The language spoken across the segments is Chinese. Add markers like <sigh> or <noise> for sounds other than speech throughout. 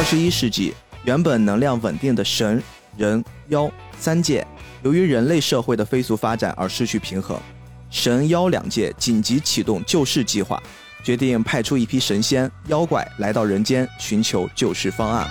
二十一世纪，原本能量稳定的神、人、妖三界，由于人类社会的飞速发展而失去平衡。神妖两界紧急启动救世计划，决定派出一批神仙、妖怪来到人间寻求救世方案。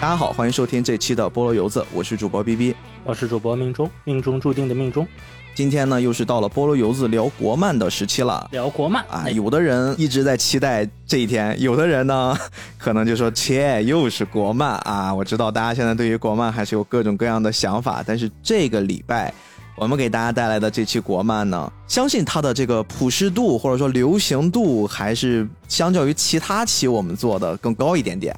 大家好，欢迎收听这期的菠萝油子，我是主播 B B，我是主播命中，命中注定的命中。今天呢，又是到了菠萝油子聊国漫的时期了。聊国漫啊，有的人一直在期待这一天，有的人呢，<laughs> 可能就说切，又是国漫啊。我知道大家现在对于国漫还是有各种各样的想法，但是这个礼拜我们给大家带来的这期国漫呢，相信它的这个普适度或者说流行度还是相较于其他期我们做的更高一点点。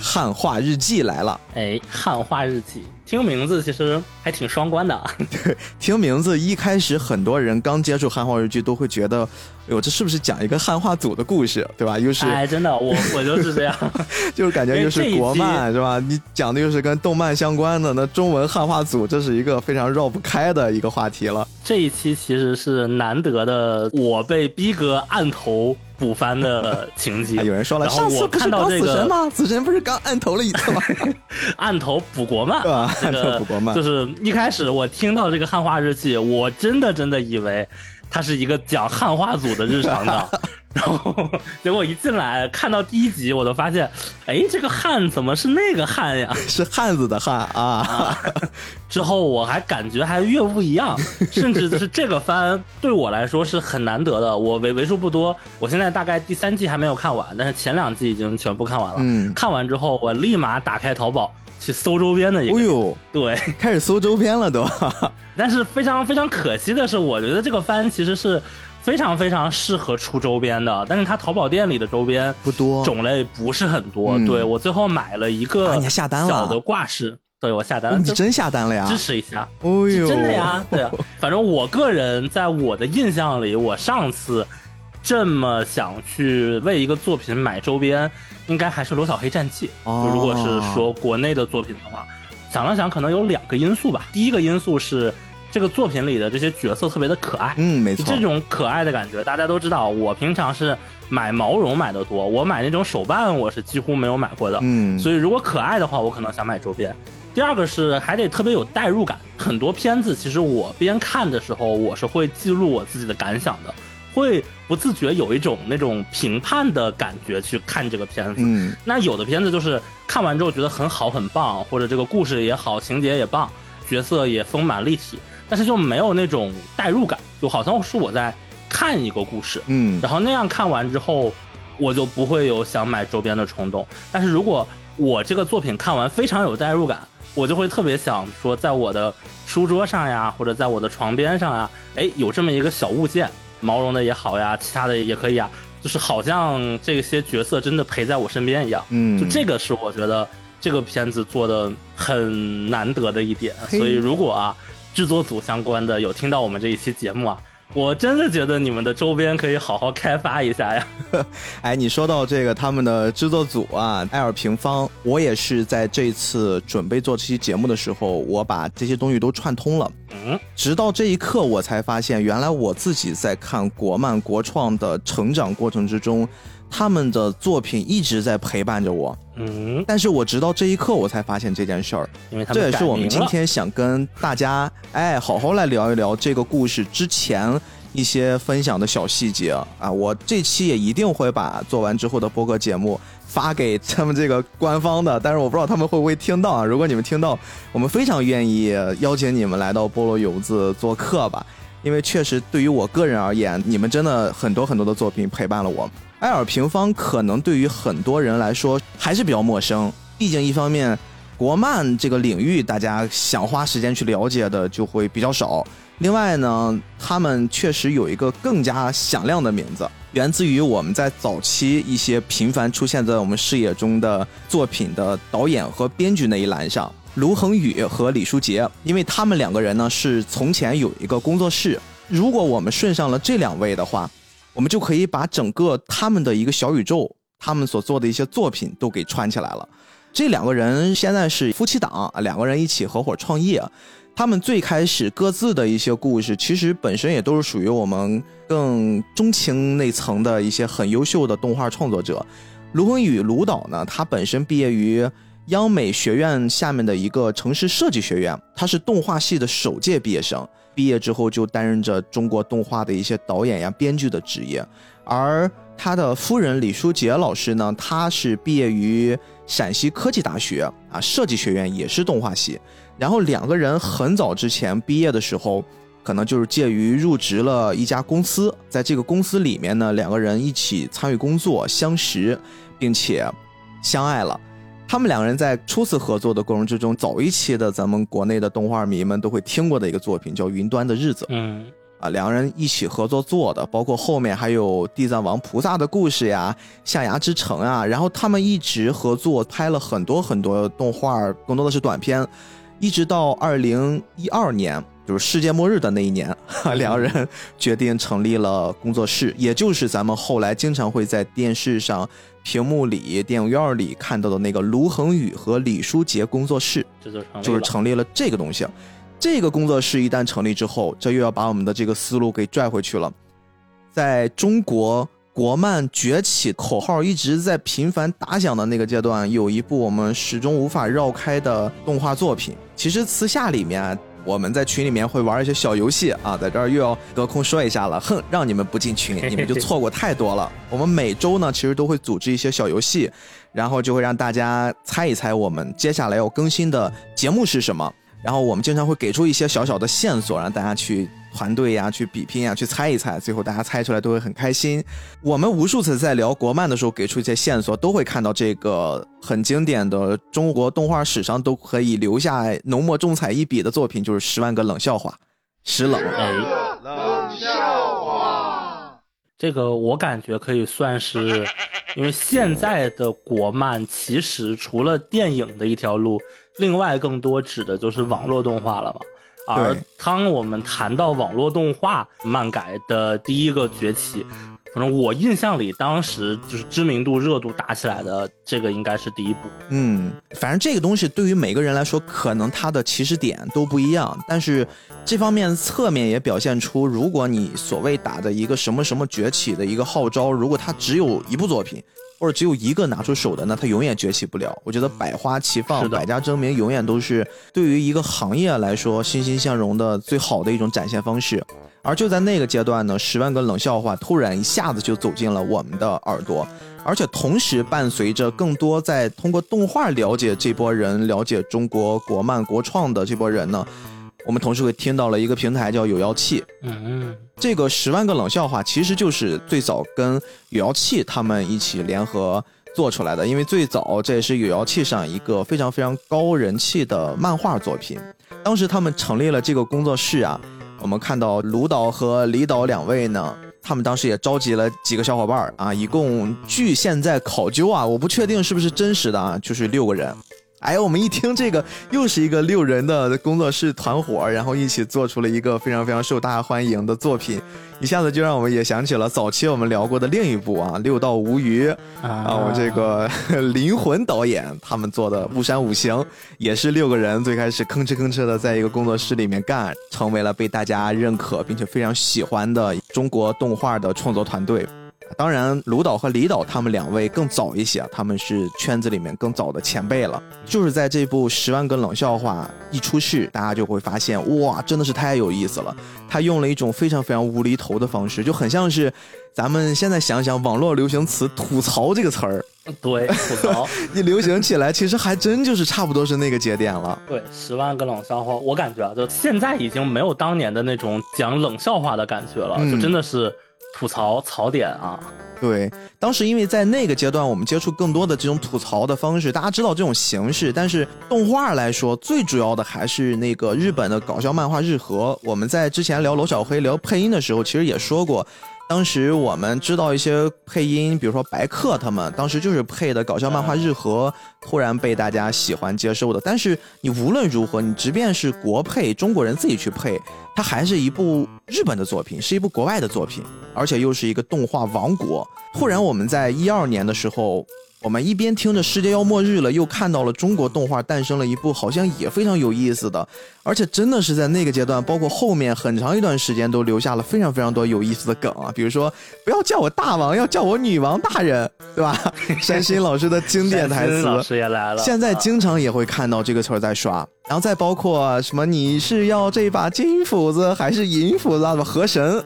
汉化日记来了，哎，汉化日记，听名字其实还挺双关的。<laughs> 对，听名字一开始很多人刚接触汉化日记都会觉得，哎呦，这是不是讲一个汉化组的故事，对吧？又是哎，真的，我我就是这样，<laughs> 就是感觉又是国漫是吧？你讲的又是跟动漫相关的，那中文汉化组这是一个非常绕不开的一个话题了。这一期其实是难得的，我被逼哥按头。补番的情节，<laughs> 有人说了，上次看到死神吗？死神不是刚按头了一次吗？<laughs> 按头补国漫，对 <laughs> 吧？按头补国漫，就是一开始我听到这个汉化日记，我真的真的以为它是一个讲汉化组的日常的。<laughs> 然后结果一进来看到第一集，我就发现，哎，这个汉怎么是那个汉呀？<laughs> 是汉子的汉啊！<laughs> 之后我还感觉还越不一样，甚至是这个番对我来说是很难得的。我为为数不多，我现在大概第三季还没有看完，但是前两季已经全部看完了。嗯，看完之后我立马打开淘宝去搜周边的一个。哎呦，对，开始搜周边了都。<laughs> 但是非常非常可惜的是，我觉得这个番其实是。非常非常适合出周边的，但是它淘宝店里的周边不多，种类不是很多。对我最后买了一个小的挂饰，对我下单了，你真下单了呀？支持一下，哦呦，真的呀？对，<laughs> 反正我个人在我的印象里，我上次这么想去为一个作品买周边，应该还是《罗小黑战记》。如果是说国内的作品的话，想了想，可能有两个因素吧。第一个因素是。这个作品里的这些角色特别的可爱，嗯，没错，这种可爱的感觉，大家都知道。我平常是买毛绒买的多，我买那种手办我是几乎没有买过的，嗯，所以如果可爱的话，我可能想买周边。第二个是还得特别有代入感，很多片子其实我边看的时候，我是会记录我自己的感想的，会不自觉有一种那种评判的感觉去看这个片子。嗯，那有的片子就是看完之后觉得很好很棒，或者这个故事也好，情节也棒，角色也丰满立体。但是就没有那种代入感，就好像是我在看一个故事，嗯，然后那样看完之后，我就不会有想买周边的冲动。但是如果我这个作品看完非常有代入感，我就会特别想说，在我的书桌上呀，或者在我的床边上呀，哎，有这么一个小物件，毛绒的也好呀，其他的也可以啊，就是好像这些角色真的陪在我身边一样，嗯，就这个是我觉得这个片子做的很难得的一点。所以如果啊。制作组相关的有听到我们这一期节目啊，我真的觉得你们的周边可以好好开发一下呀。<laughs> 哎，你说到这个他们的制作组啊，艾尔平方，我也是在这次准备做这期节目的时候，我把这些东西都串通了。嗯，直到这一刻，我才发现，原来我自己在看国漫国创的成长过程之中。他们的作品一直在陪伴着我，嗯，但是我直到这一刻我才发现这件事儿，因为这也是我们今天想跟大家哎好好来聊一聊这个故事之前一些分享的小细节啊。我这期也一定会把做完之后的播客节目发给他们这个官方的，但是我不知道他们会不会听到啊。如果你们听到，我们非常愿意邀请你们来到菠萝油子做客吧，因为确实对于我个人而言，你们真的很多很多的作品陪伴了我。埃尔平方可能对于很多人来说还是比较陌生，毕竟一方面，国漫这个领域大家想花时间去了解的就会比较少。另外呢，他们确实有一个更加响亮的名字，源自于我们在早期一些频繁出现在我们视野中的作品的导演和编剧那一栏上，卢恒宇和李书杰，因为他们两个人呢是从前有一个工作室。如果我们顺上了这两位的话。我们就可以把整个他们的一个小宇宙，他们所做的一些作品都给串起来了。这两个人现在是夫妻档，两个人一起合伙创业。他们最开始各自的一些故事，其实本身也都是属于我们更中情那层的一些很优秀的动画创作者。卢恒宇卢导呢，他本身毕业于央美学院下面的一个城市设计学院，他是动画系的首届毕业生。毕业之后就担任着中国动画的一些导演呀、编剧的职业。而他的夫人李书杰老师呢，他是毕业于陕西科技大学啊设计学院，也是动画系。然后两个人很早之前毕业的时候，可能就是介于入职了一家公司，在这个公司里面呢，两个人一起参与工作，相识，并且相爱了。他们两个人在初次合作的过程之中，早一期的咱们国内的动画迷们都会听过的一个作品叫《云端的日子》。嗯，啊，两个人一起合作做的，包括后面还有地藏王菩萨的故事呀，象牙之城啊，然后他们一直合作拍了很多很多动画，更多的是短片。一直到二零一二年，就是世界末日的那一年，<laughs> 两个人决定成立了工作室，也就是咱们后来经常会在电视上、屏幕里、电影院里看到的那个卢恒宇和李书杰工作室，这就就是成立了这个东西。这个工作室一旦成立之后，这又要把我们的这个思路给拽回去了，在中国。国漫崛起口号一直在频繁打响的那个阶段，有一部我们始终无法绕开的动画作品。其实私下里面，我们在群里面会玩一些小游戏啊，在这儿又要隔空说一下了，哼，让你们不进群，你们就错过太多了。我们每周呢，其实都会组织一些小游戏，然后就会让大家猜一猜我们接下来要更新的节目是什么。然后我们经常会给出一些小小的线索，让大家去。团队呀，去比拼呀，去猜一猜，最后大家猜出来都会很开心。我们无数次在聊国漫的时候，给出一些线索，都会看到这个很经典的中国动画史上都可以留下浓墨重彩一笔的作品，就是《十万个冷笑话》。十冷，冷笑话。这个我感觉可以算是，因为现在的国漫其实除了电影的一条路，另外更多指的就是网络动画了吧。而当我们谈到网络动画漫改的第一个崛起，可能我印象里当时就是知名度、热度打起来的这个应该是第一部。嗯，反正这个东西对于每个人来说，可能它的起始点都不一样，但是这方面侧面也表现出，如果你所谓打的一个什么什么崛起的一个号召，如果它只有一部作品。或者只有一个拿出手的，那他永远崛起不了。我觉得百花齐放、百家争鸣，永远都是对于一个行业来说欣欣向荣的最好的一种展现方式。而就在那个阶段呢，十万个冷笑话突然一下子就走进了我们的耳朵，而且同时伴随着更多在通过动画了解这波人、了解中国国漫国创的这波人呢。我们同时会听到了一个平台叫有妖气，嗯，这个十万个冷笑话其实就是最早跟有妖气他们一起联合做出来的，因为最早这也是有妖气上一个非常非常高人气的漫画作品。当时他们成立了这个工作室啊，我们看到卢导和李导两位呢，他们当时也召集了几个小伙伴啊，一共据现在考究啊，我不确定是不是真实的啊，就是六个人。哎，我们一听这个，又是一个六人的工作室团伙，然后一起做出了一个非常非常受大家欢迎的作品，一下子就让我们也想起了早期我们聊过的另一部啊，《六道无余》啊，我这个灵魂导演他们做的《雾山五行》，也是六个人最开始吭哧吭哧的在一个工作室里面干，成为了被大家认可并且非常喜欢的中国动画的创作团队。当然，卢导和李导他们两位更早一些，他们是圈子里面更早的前辈了。就是在这部《十万个冷笑话》一出世，大家就会发现，哇，真的是太有意思了。他用了一种非常非常无厘头的方式，就很像是咱们现在想想网络流行词“吐槽”这个词儿。对，吐槽 <laughs> 一流行起来，其实还真就是差不多是那个节点了。对，《十万个冷笑话》，我感觉啊，就现在已经没有当年的那种讲冷笑话的感觉了，就真的是。吐槽槽点啊，对，当时因为在那个阶段，我们接触更多的这种吐槽的方式，大家知道这种形式，但是动画来说，最主要的还是那个日本的搞笑漫画日和。我们在之前聊罗小黑聊配音的时候，其实也说过。当时我们知道一些配音，比如说白客他们，当时就是配的搞笑漫画日和，突然被大家喜欢接受的。但是你无论如何，你即便是国配，中国人自己去配，它还是一部日本的作品，是一部国外的作品，而且又是一个动画王国。突然我们在一二年的时候，我们一边听着世界要末日了，又看到了中国动画诞生了一部好像也非常有意思的，而且真的是在那个阶段，包括后面很长一段时间都留下了非常非常多有意思的梗啊，比如说不要叫我大王，要叫我女王大人，对吧？山新老师的经典台词，老师也来了，现在经常也会看到这个词儿在刷，然后再包括什么你是要这把金斧子还是银斧子啊？河神。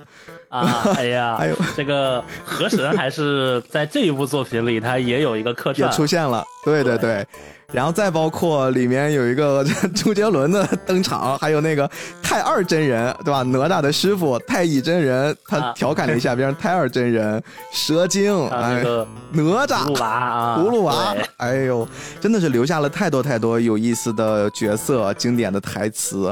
啊，<laughs> 哎呀，哎呦，这个河神还是在这一部作品里，他也有一个客串出现了，对对对，然后再包括里面有一个 <laughs> 周杰伦的登场，还有那个太二真人，对吧？哪吒的师傅太乙真人，他调侃了一下 <laughs> 变成太二真人，蛇精，哎，哪吒，葫芦娃，葫芦娃，哎呦，真的是留下了太多太多有意思的角色，经典的台词。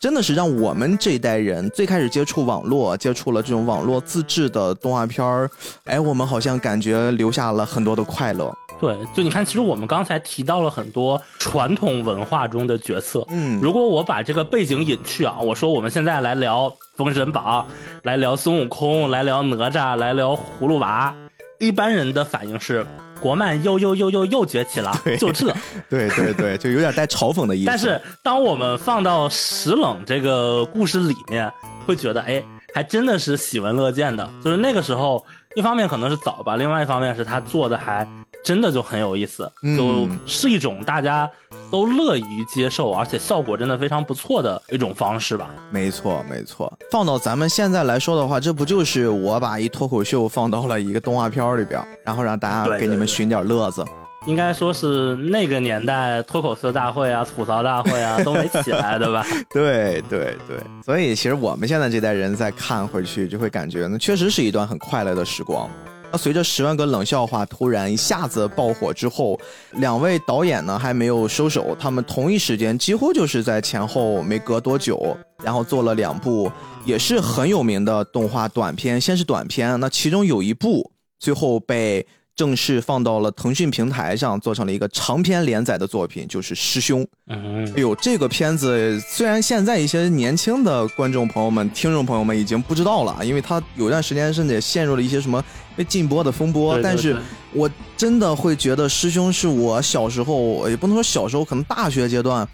真的是让我们这一代人最开始接触网络，接触了这种网络自制的动画片儿，哎，我们好像感觉留下了很多的快乐。对，就你看，其实我们刚才提到了很多传统文化中的角色。嗯，如果我把这个背景隐去啊，我说我们现在来聊《封神榜》，来聊孙悟空，来聊哪吒，来聊葫芦娃，一般人的反应是。国漫又又又又又崛起了，就这，<laughs> 对对对，就有点带嘲讽的意思。但是当我们放到石冷这个故事里面，会觉得哎，还真的是喜闻乐见的。就是那个时候，一方面可能是早吧，另外一方面是他做的还。真的就很有意思，就是一种大家都乐于接受，而且效果真的非常不错的一种方式吧。没错，没错。放到咱们现在来说的话，这不就是我把一脱口秀放到了一个动画片里边，然后让大家给你们寻点乐子。应该说是那个年代脱口秀大会啊、吐槽大会啊都没起来，对吧？<laughs> 对对对。所以其实我们现在这代人再看回去，就会感觉那确实是一段很快乐的时光。随着《十万个冷笑话》突然一下子爆火之后，两位导演呢还没有收手，他们同一时间几乎就是在前后没隔多久，然后做了两部也是很有名的动画短片。先是短片，那其中有一部最后被。正式放到了腾讯平台上，做成了一个长篇连载的作品，就是《师兄》。嗯，哎呦，这个片子虽然现在一些年轻的观众朋友们、听众朋友们已经不知道了，因为他有段时间甚至也陷入了一些什么被禁播的风波。但是我真的会觉得《师兄》是我小时候，也不能说小时候，可能大学阶段，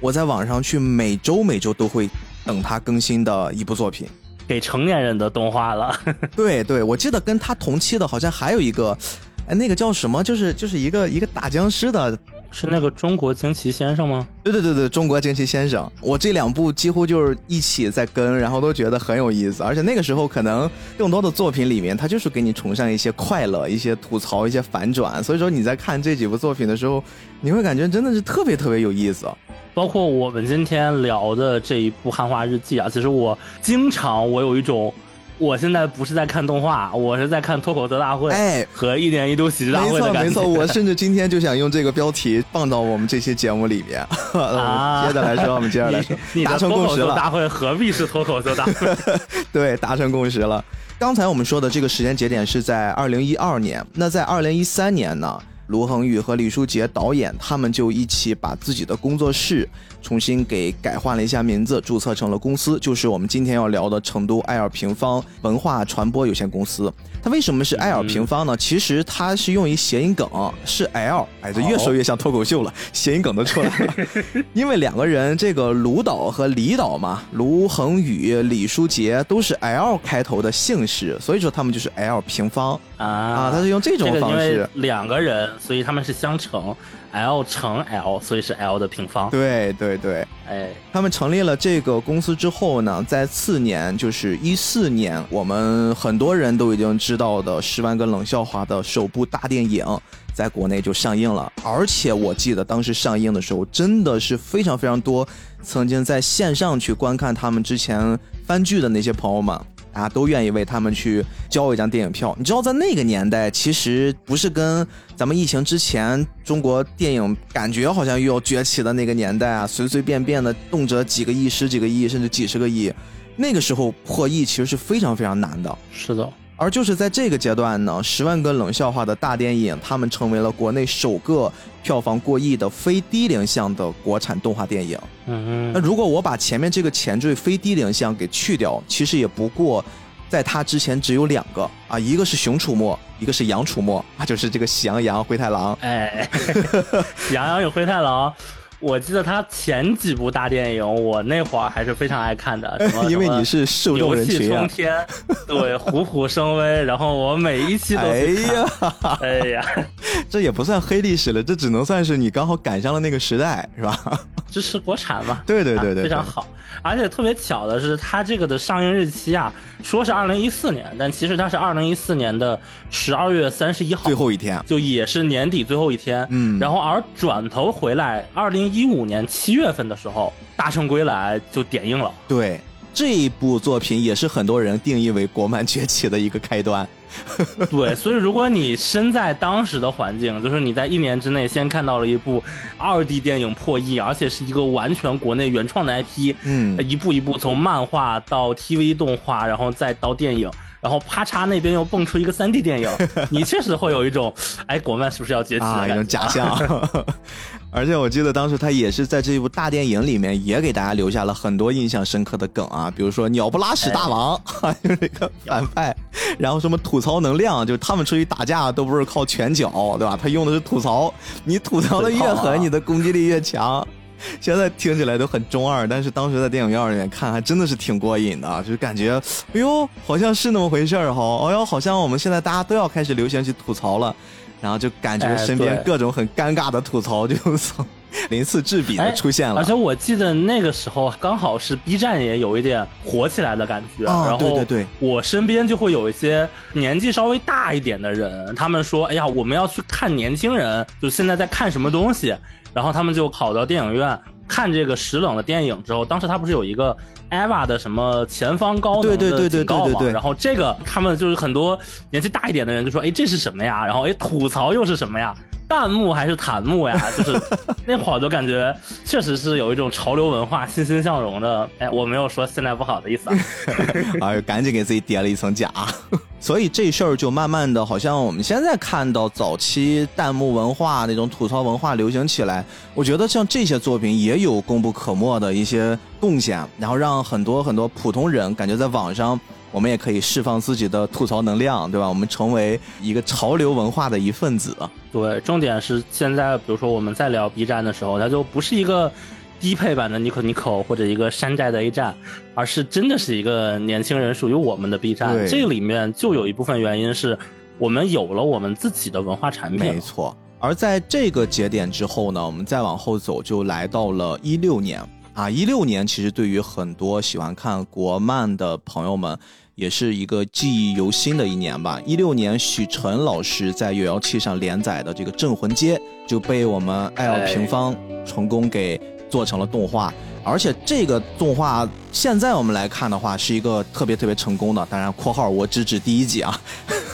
我在网上去每周每周都会等他更新的一部作品。给成年人的动画了，<laughs> 对对，我记得跟他同期的好像还有一个，哎，那个叫什么？就是就是一个一个打僵尸的，是那个中国惊奇先生吗？对对对对，中国惊奇先生。我这两部几乎就是一起在跟，然后都觉得很有意思。而且那个时候可能更多的作品里面，他就是给你崇尚一些快乐、一些吐槽、一些反转。所以说你在看这几部作品的时候，你会感觉真的是特别特别有意思。包括我们今天聊的这一部《汉化日记》啊，其实我经常我有一种，我现在不是在看动画，我是在看脱口秀大会，哎，和一年一度喜剧大会的感觉。没错，没错，我甚至今天就想用这个标题放到我们这期节目里面。<laughs> 啊，接着来说，我们接着来说，达成共识了。大会何必是脱口秀大会？<laughs> 对，达成共识了。刚才我们说的这个时间节点是在二零一二年，那在二零一三年呢？卢恒宇和李书杰导演，他们就一起把自己的工作室重新给改换了一下名字，注册成了公司，就是我们今天要聊的成都爱尔平方文化传播有限公司。它为什么是爱尔平方呢？其实它是用一谐音梗，是 L，哎，这越说越像脱口秀了，谐音梗都出来了。<laughs> 因为两个人，这个卢导和李导嘛，卢恒宇、李书杰都是 L 开头的姓氏，所以说他们就是 L 平方啊啊，他是用这种方式，两个人。所以他们是相乘，L 乘 L，所以是 L 的平方。对对对，哎，他们成立了这个公司之后呢，在次年，就是一四年，我们很多人都已经知道的《十万个冷笑话》的首部大电影，在国内就上映了。而且我记得当时上映的时候，真的是非常非常多曾经在线上去观看他们之前番剧的那些朋友们。啊，都愿意为他们去交一张电影票。你知道，在那个年代，其实不是跟咱们疫情之前中国电影感觉好像又要崛起的那个年代啊，随随便便的动辄几个亿、十几个亿，甚至几十个亿。那个时候破亿其实是非常非常难的。是的。而就是在这个阶段呢，十万个冷笑话的大电影，他们成为了国内首个票房过亿的非低龄向的国产动画电影。嗯，那如果我把前面这个前缀非低龄向给去掉，其实也不过在它之前只有两个啊，一个是熊出没，一个是羊出没啊，就是这个喜羊羊、灰太狼。哎，<laughs> 羊羊与灰太狼。我记得他前几部大电影，我那会儿还是非常爱看的。<laughs> 因为你是受众人群冲天，对，虎虎生威。然后我每一期都 <laughs> 哎呀，哎呀，<laughs> 这也不算黑历史了，这只能算是你刚好赶上了那个时代，是吧？支持国产嘛？对对对对，非常好。而且特别巧的是，它这个的上映日期啊，说是二零一四年，但其实它是二零一四年的十二月三十一号，最后一天，就也是年底最后一天。嗯，然后而转头回来，二零一五年七月份的时候，《大圣归来》就点映了。对，这一部作品也是很多人定义为国漫崛起的一个开端。<laughs> 对，所以如果你身在当时的环境，就是你在一年之内先看到了一部二 D 电影破亿，而且是一个完全国内原创的 IP，嗯，一步一步从漫画到 TV 动画，然后再到电影，然后啪嚓那边又蹦出一个三 D 电影，<laughs> 你确实会有一种，哎，国漫是不是要崛起啊？一种假象。<laughs> 而且我记得当时他也是在这一部大电影里面，也给大家留下了很多印象深刻的梗啊，比如说鸟不拉屎大王，<laughs> 还有那个反派，然后什么吐槽能量，就是他们出去打架都不是靠拳脚，对吧？他用的是吐槽，你吐槽的越狠，你的攻击力越强。现在听起来都很中二，但是当时在电影院里面看，还真的是挺过瘾的，就是感觉，哎呦，好像是那么回事儿哈，哎呦，好像我们现在大家都要开始流行去吐槽了。然后就感觉身边各种很尴尬的吐槽就从鳞次栉比的出现了，而且我记得那个时候刚好是 B 站也有一点火起来的感觉，然后对对对，我身边就会有一些年纪稍微大一点的人，他们说，哎呀，我们要去看年轻人就现在在看什么东西，然后他们就跑到电影院看这个石冷的电影之后，当时他不是有一个。EVA 的什么前方高能的警告嘛？然后这个他们就是很多年纪大一点的人就说：“哎，这是什么呀？”然后哎，吐槽又是什么呀？弹幕还是弹幕呀？<laughs> 就是那会儿就感觉确实是有一种潮流文化欣欣向荣的。哎，我没有说现在不好的意思啊。<laughs> 哎，赶紧给自己叠了一层甲。<laughs> 所以这事儿就慢慢的，好像我们现在看到早期弹幕文化那种吐槽文化流行起来，我觉得像这些作品也有功不可没的一些贡献，然后让很多很多普通人感觉在网上，我们也可以释放自己的吐槽能量，对吧？我们成为一个潮流文化的一份子。对，重点是现在，比如说我们在聊 B 站的时候，它就不是一个。低配版的 Nico Nico 或者一个山寨的 A 站，而是真的是一个年轻人属于我们的 B 站。这里面就有一部分原因是我们有了我们自己的文化产品。没错。而在这个节点之后呢，我们再往后走，就来到了一六年啊。一六年其实对于很多喜欢看国漫的朋友们，也是一个记忆犹新的一年吧。一六年，许晨老师在有妖气上连载的这个《镇魂街》就被我们爱奥平方成功给。做成了动画，而且这个动画现在我们来看的话，是一个特别特别成功的。当然，括号我只指第一集啊，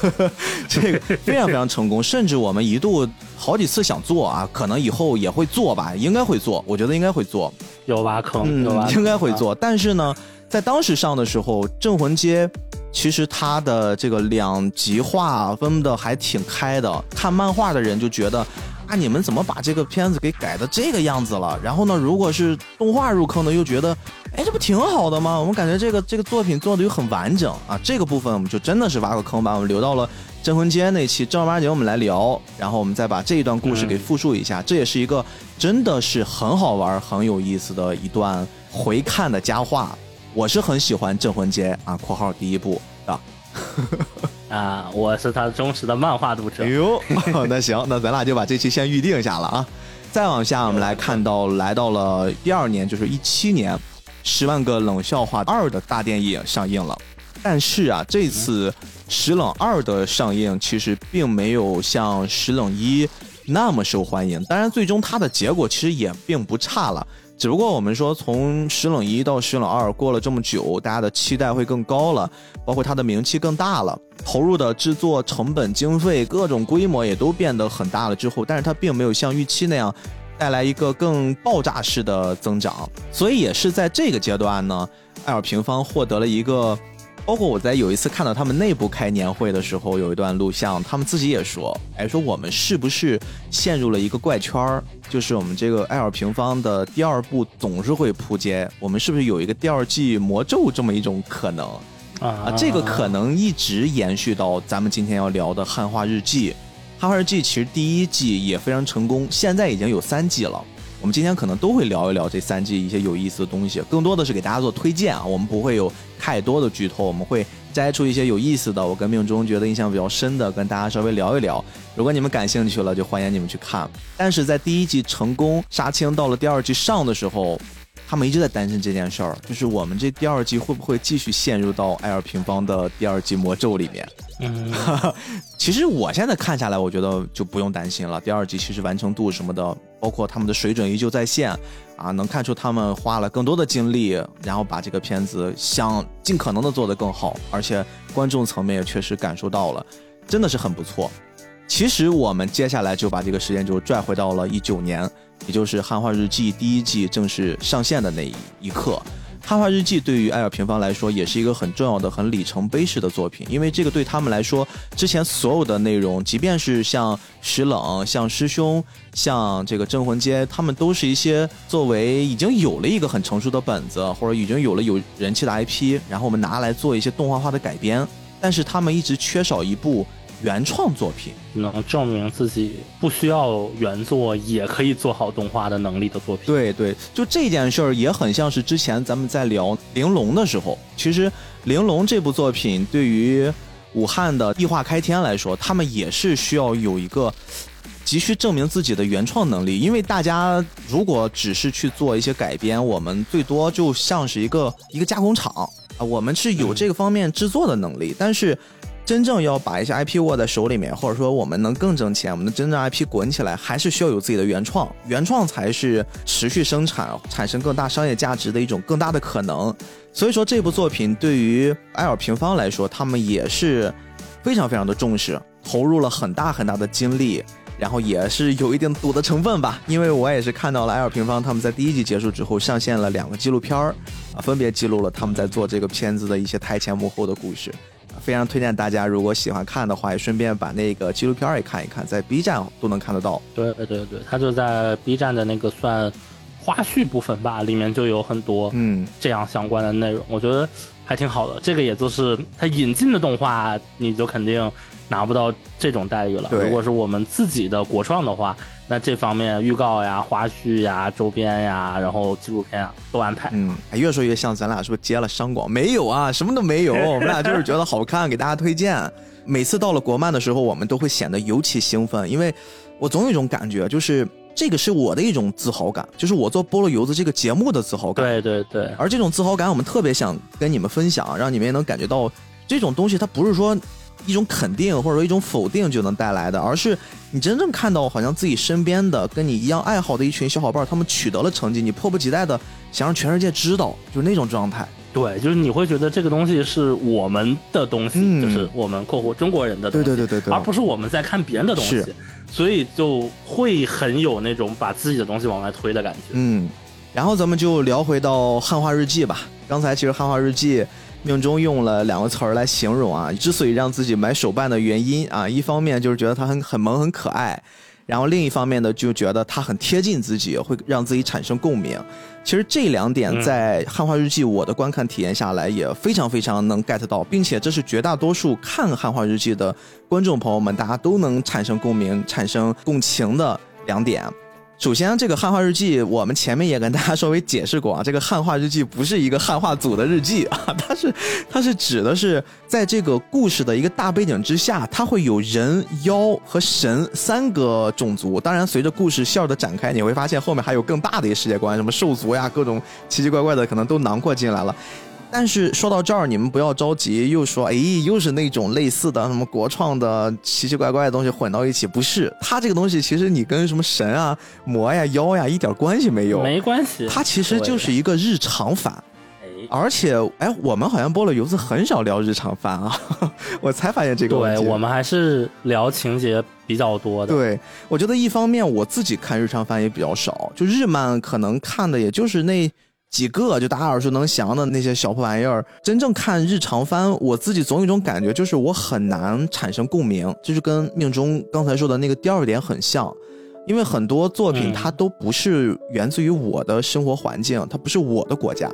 <laughs> 这个非常非常成功。甚至我们一度好几次想做啊，可能以后也会做吧，应该会做。我觉得应该会做，有挖坑，嗯，应该会做。但是呢，在当时上的时候，《镇魂街》其实它的这个两极化分的还挺开的，看漫画的人就觉得。啊！你们怎么把这个片子给改的这个样子了？然后呢，如果是动画入坑的，又觉得，哎，这不挺好的吗？我们感觉这个这个作品做的又很完整啊。这个部分我们就真的是挖个坑，把我们留到了《镇魂街》那期正儿八经我们来聊，然后我们再把这一段故事给复述一下。这也是一个真的是很好玩、很有意思的一段回看的佳话。我是很喜欢《镇魂街》啊（括号第一部）的。<laughs> 啊，我是他忠实的漫画读者。哎呦，<laughs> 那行，那咱俩就把这期先预定下了啊。再往下，我们来看到来到了第二年，就是一七年，《十万个冷笑话二》的大电影上映了。但是啊，这次《石冷二》的上映其实并没有像《石冷一》那么受欢迎。当然，最终它的结果其实也并不差了。只不过我们说，从石冷一到石冷二过了这么久，大家的期待会更高了，包括它的名气更大了，投入的制作成本、经费、各种规模也都变得很大了。之后，但是它并没有像预期那样带来一个更爆炸式的增长，所以也是在这个阶段呢，爱尔平方获得了一个。包括我在有一次看到他们内部开年会的时候，有一段录像，他们自己也说，哎，说我们是不是陷入了一个怪圈儿？就是我们这个艾尔平方的第二部总是会扑街，我们是不是有一个第二季魔咒这么一种可能？啊，这个可能一直延续到咱们今天要聊的《汉化日记》。《汉化日记》其实第一季也非常成功，现在已经有三季了。我们今天可能都会聊一聊这三季一些有意思的东西，更多的是给大家做推荐啊。我们不会有太多的剧透，我们会摘出一些有意思的，我跟命中觉得印象比较深的，跟大家稍微聊一聊。如果你们感兴趣了，就欢迎你们去看。但是在第一季成功杀青，到了第二季上的时候。他们一直在担心这件事儿，就是我们这第二季会不会继续陷入到艾尔平方的第二季魔咒里面？<laughs> 嗯，其实我现在看下来，我觉得就不用担心了。第二季其实完成度什么的，包括他们的水准依旧在线啊，能看出他们花了更多的精力，然后把这个片子想尽可能的做得更好，而且观众层面也确实感受到了，真的是很不错。其实我们接下来就把这个时间就拽回到了一九年，也就是《汉化日记》第一季正式上线的那一一刻。《汉化日记》对于艾尔平方来说也是一个很重要的、很里程碑式的作品，因为这个对他们来说，之前所有的内容，即便是像石冷、像师兄、像这个镇魂街，他们都是一些作为已经有了一个很成熟的本子，或者已经有了有人气的 IP，然后我们拿来做一些动画化的改编，但是他们一直缺少一部。原创作品能证明自己不需要原作也可以做好动画的能力的作品。对对，就这件事儿也很像是之前咱们在聊《玲珑》的时候，其实《玲珑》这部作品对于武汉的异化开天来说，他们也是需要有一个急需证明自己的原创能力，因为大家如果只是去做一些改编，我们最多就像是一个一个加工厂啊，我们是有这个方面制作的能力，但是。真正要把一些 IP 握在手里面，或者说我们能更挣钱，我们的真正 IP 滚起来，还是需要有自己的原创，原创才是持续生产、产生更大商业价值的一种更大的可能。所以说，这部作品对于埃尔平方来说，他们也是非常非常的重视，投入了很大很大的精力，然后也是有一定赌的成分吧。因为我也是看到了埃尔平方他们在第一季结束之后上线了两个纪录片儿，啊，分别记录了他们在做这个片子的一些台前幕后的故事。非常推荐大家，如果喜欢看的话，也顺便把那个纪录片也看一看，在 B 站都能看得到。对对对对，它就在 B 站的那个算花絮部分吧，里面就有很多嗯这样相关的内容，我觉得还挺好的。这个也就是它引进的动画，你就肯定拿不到这种待遇了。如果是我们自己的国创的话。那这方面预告呀、花絮呀、周边呀，然后纪录片啊都安排。嗯，越说越像咱俩是不是接了商广？没有啊，什么都没有。<laughs> 我们俩就是觉得好看，给大家推荐。每次到了国漫的时候，我们都会显得尤其兴奋，因为我总有一种感觉，就是这个是我的一种自豪感，就是我做菠萝油子这个节目的自豪感。对对对。而这种自豪感，我们特别想跟你们分享，让你们也能感觉到这种东西，它不是说。一种肯定或者说一种否定就能带来的，而是你真正看到好像自己身边的跟你一样爱好的一群小伙伴，他们取得了成绩，你迫不及待的想让全世界知道，就是那种状态。对，就是你会觉得这个东西是我们的东西，就是我们括弧中国人的东西，对对对对对，而不是我们在看别人的东西，所以就会很有那种把自己的东西往外推的感觉。嗯，然后咱们就聊回到汉化日记吧。刚才其实汉化日记。命中用了两个词儿来形容啊，之所以让自己买手办的原因啊，一方面就是觉得它很很萌很可爱，然后另一方面呢，就觉得它很贴近自己，会让自己产生共鸣。其实这两点在《汉化日记》我的观看体验下来也非常非常能 get 到，并且这是绝大多数看《汉化日记》的观众朋友们大家都能产生共鸣、产生共情的两点。首先，这个汉化日记，我们前面也跟大家稍微解释过啊，<laughs> 这个汉化日记不是一个汉化组的日记啊，<laughs> 它是它是指的是在这个故事的一个大背景之下，它会有人、妖和神三个种族。当然，随着故事线的展开，你会发现后面还有更大的一个世界观，什么兽族呀，各种奇奇怪怪的可能都囊括进来了。但是说到这儿，你们不要着急，又说，哎，又是那种类似的什么国创的奇奇怪怪的东西混到一起，不是？它这个东西其实你跟什么神啊、魔呀、妖呀一点关系没有，没关系。它其实就是一个日常番，而且，哎，我们好像播了游子很少聊日常番啊，<laughs> 我才发现这个问题。对，我们还是聊情节比较多的。对，我觉得一方面我自己看日常番也比较少，就日漫可能看的也就是那。几个就大家耳熟能详的那些小破玩意儿，真正看日常番，我自己总有一种感觉，就是我很难产生共鸣，就是跟命中刚才说的那个第二点很像，因为很多作品它都不是源自于我的生活环境，它不是我的国家，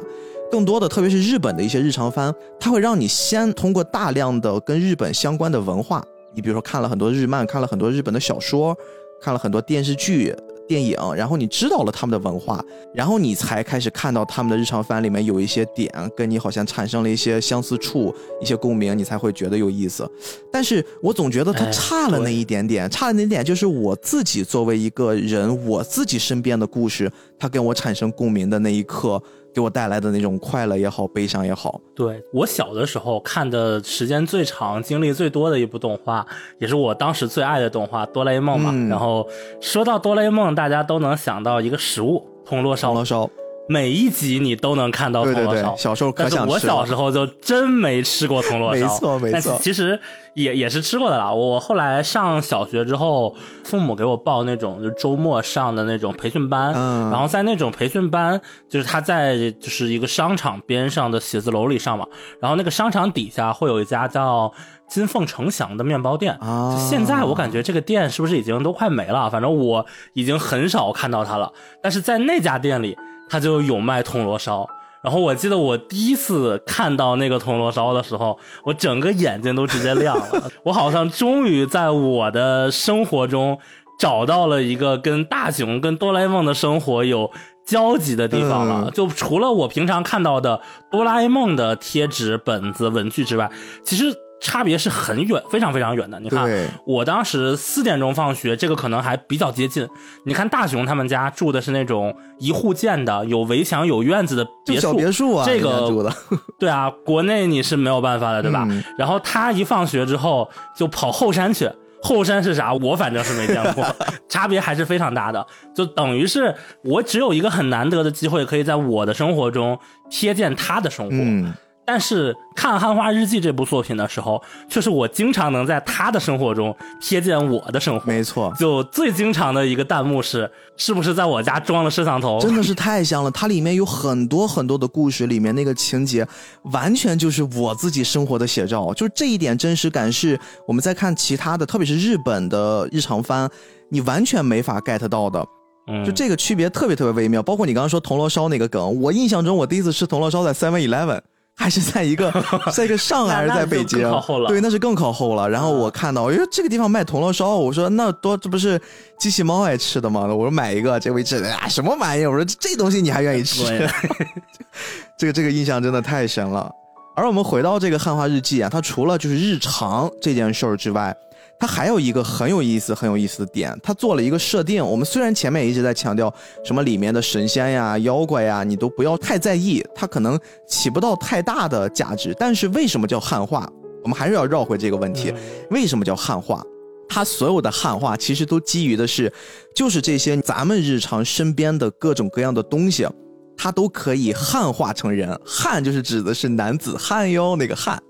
更多的，特别是日本的一些日常番，它会让你先通过大量的跟日本相关的文化，你比如说看了很多日漫，看了很多日本的小说，看了很多电视剧。电影，然后你知道了他们的文化，然后你才开始看到他们的日常番里面有一些点跟你好像产生了一些相似处、一些共鸣，你才会觉得有意思。但是我总觉得他差了那一点点，差了那点就是我自己作为一个人，我自己身边的故事，他跟我产生共鸣的那一刻。给我带来的那种快乐也好，悲伤也好。对我小的时候看的时间最长、经历最多的一部动画，也是我当时最爱的动画《哆啦 A 梦》嘛。然后说到哆啦 A 梦，大家都能想到一个食物——铜锣烧。铜锣烧。每一集你都能看到铜锣烧，小时候可想吃。我小时候就真没吃过铜锣烧，没错没错。其实也也是吃过的啦。我后来上小学之后，父母给我报那种就周末上的那种培训班，然后在那种培训班，就是他在就是一个商场边上的写字楼里上嘛。然后那个商场底下会有一家叫金凤呈祥的面包店啊。现在我感觉这个店是不是已经都快没了？反正我已经很少看到它了。但是在那家店里。他就有卖铜锣烧，然后我记得我第一次看到那个铜锣烧的时候，我整个眼睛都直接亮了。我好像终于在我的生活中找到了一个跟大雄、跟哆啦 A 梦的生活有交集的地方了。就除了我平常看到的哆啦 A 梦的贴纸、本子、文具之外，其实。差别是很远，非常非常远的。你看，我当时四点钟放学，这个可能还比较接近。你看大雄他们家住的是那种一户建的，有围墙、有院子的别墅。小别墅啊，这个 <laughs> <laughs> 对啊，国内你是没有办法的，对吧？然后他一放学之后就跑后山去，后山是啥？我反正是没见过，<laughs> 差别还是非常大的。就等于是我只有一个很难得的机会，可以在我的生活中瞥见他的生活。但是看《汉化日记》这部作品的时候，却是我经常能在他的生活中瞥见我的生活。没错，就最经常的一个弹幕是：是不是在我家装了摄像头？<laughs> 真的是太像了，它里面有很多很多的故事，里面那个情节完全就是我自己生活的写照。就是这一点真实感，是我们在看其他的，特别是日本的日常番，你完全没法 get 到的。就这个区别特别特别微妙。包括你刚刚说铜锣烧那个梗，我印象中我第一次吃铜锣烧在 Seven Eleven。还是在一个，<laughs> 在一个上海还是在北京？对，那是更靠后了。然后我看到，我说这个地方卖铜锣烧，我说那多这不是机器猫爱吃的吗？我说买一个，这位置啊什么玩意？我说这东西你还愿意吃？<laughs> 这个这个印象真的太深了。而我们回到这个汉化日记啊，它除了就是日常这件事儿之外。它还有一个很有意思、很有意思的点，它做了一个设定。我们虽然前面一直在强调什么里面的神仙呀、妖怪呀，你都不要太在意，它可能起不到太大的价值。但是为什么叫汉化？我们还是要绕回这个问题：为什么叫汉化？它所有的汉化其实都基于的是，就是这些咱们日常身边的各种各样的东西，它都可以汉化成人。汉就是指的是男子汉哟，那个汉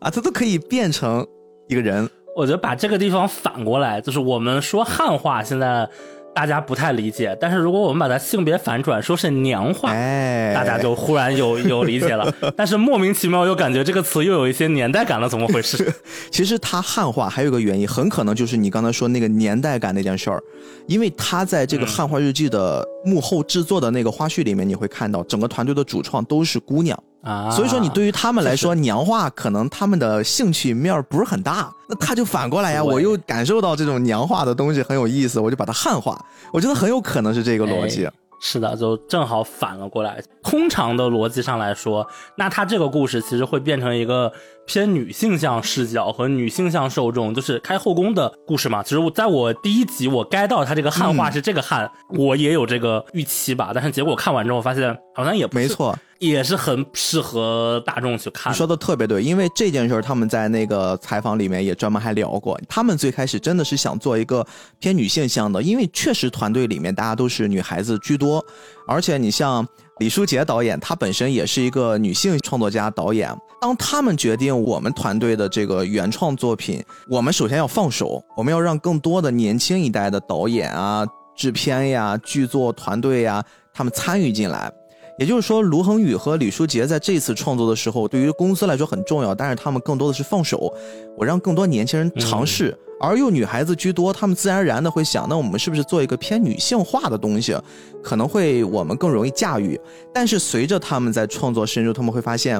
啊，它都可以变成一个人。我觉得把这个地方反过来，就是我们说汉化，现在大家不太理解。但是如果我们把它性别反转，说是娘化，大家就忽然有 <laughs> 有理解了。但是莫名其妙又感觉这个词又有一些年代感了，怎么回事？<laughs> 其实它汉化还有个原因，很可能就是你刚才说那个年代感那件事儿，因为他在这个汉化日记的幕后制作的那个花絮里面，你会看到整个团队的主创都是姑娘。啊，所以说你对于他们来说，娘化可能他们的兴趣面不是很大，那他就反过来呀，我又感受到这种娘化的东西很有意思，我就把它汉化，我觉得很有可能是这个逻辑。是的，就正好反了过来。通常的逻辑上来说，那他这个故事其实会变成一个偏女性向视角和女性向受众，就是开后宫的故事嘛。其实我在我第一集我该到他这个汉化是这个汉，我也有这个预期吧，但是结果看完之后发现好像也没错。也是很适合大众去看。说的特别对，因为这件事儿他们在那个采访里面也专门还聊过。他们最开始真的是想做一个偏女性向的，因为确实团队里面大家都是女孩子居多，而且你像李书杰导演，他本身也是一个女性创作家导演。当他们决定我们团队的这个原创作品，我们首先要放手，我们要让更多的年轻一代的导演啊、制片呀、剧作团队呀，他们参与进来。也就是说，卢恒宇和李书杰在这次创作的时候，对于公司来说很重要，但是他们更多的是放手，我让更多年轻人尝试，而又女孩子居多，他们自然而然的会想，那我们是不是做一个偏女性化的东西，可能会我们更容易驾驭。但是随着他们在创作深入，他们会发现。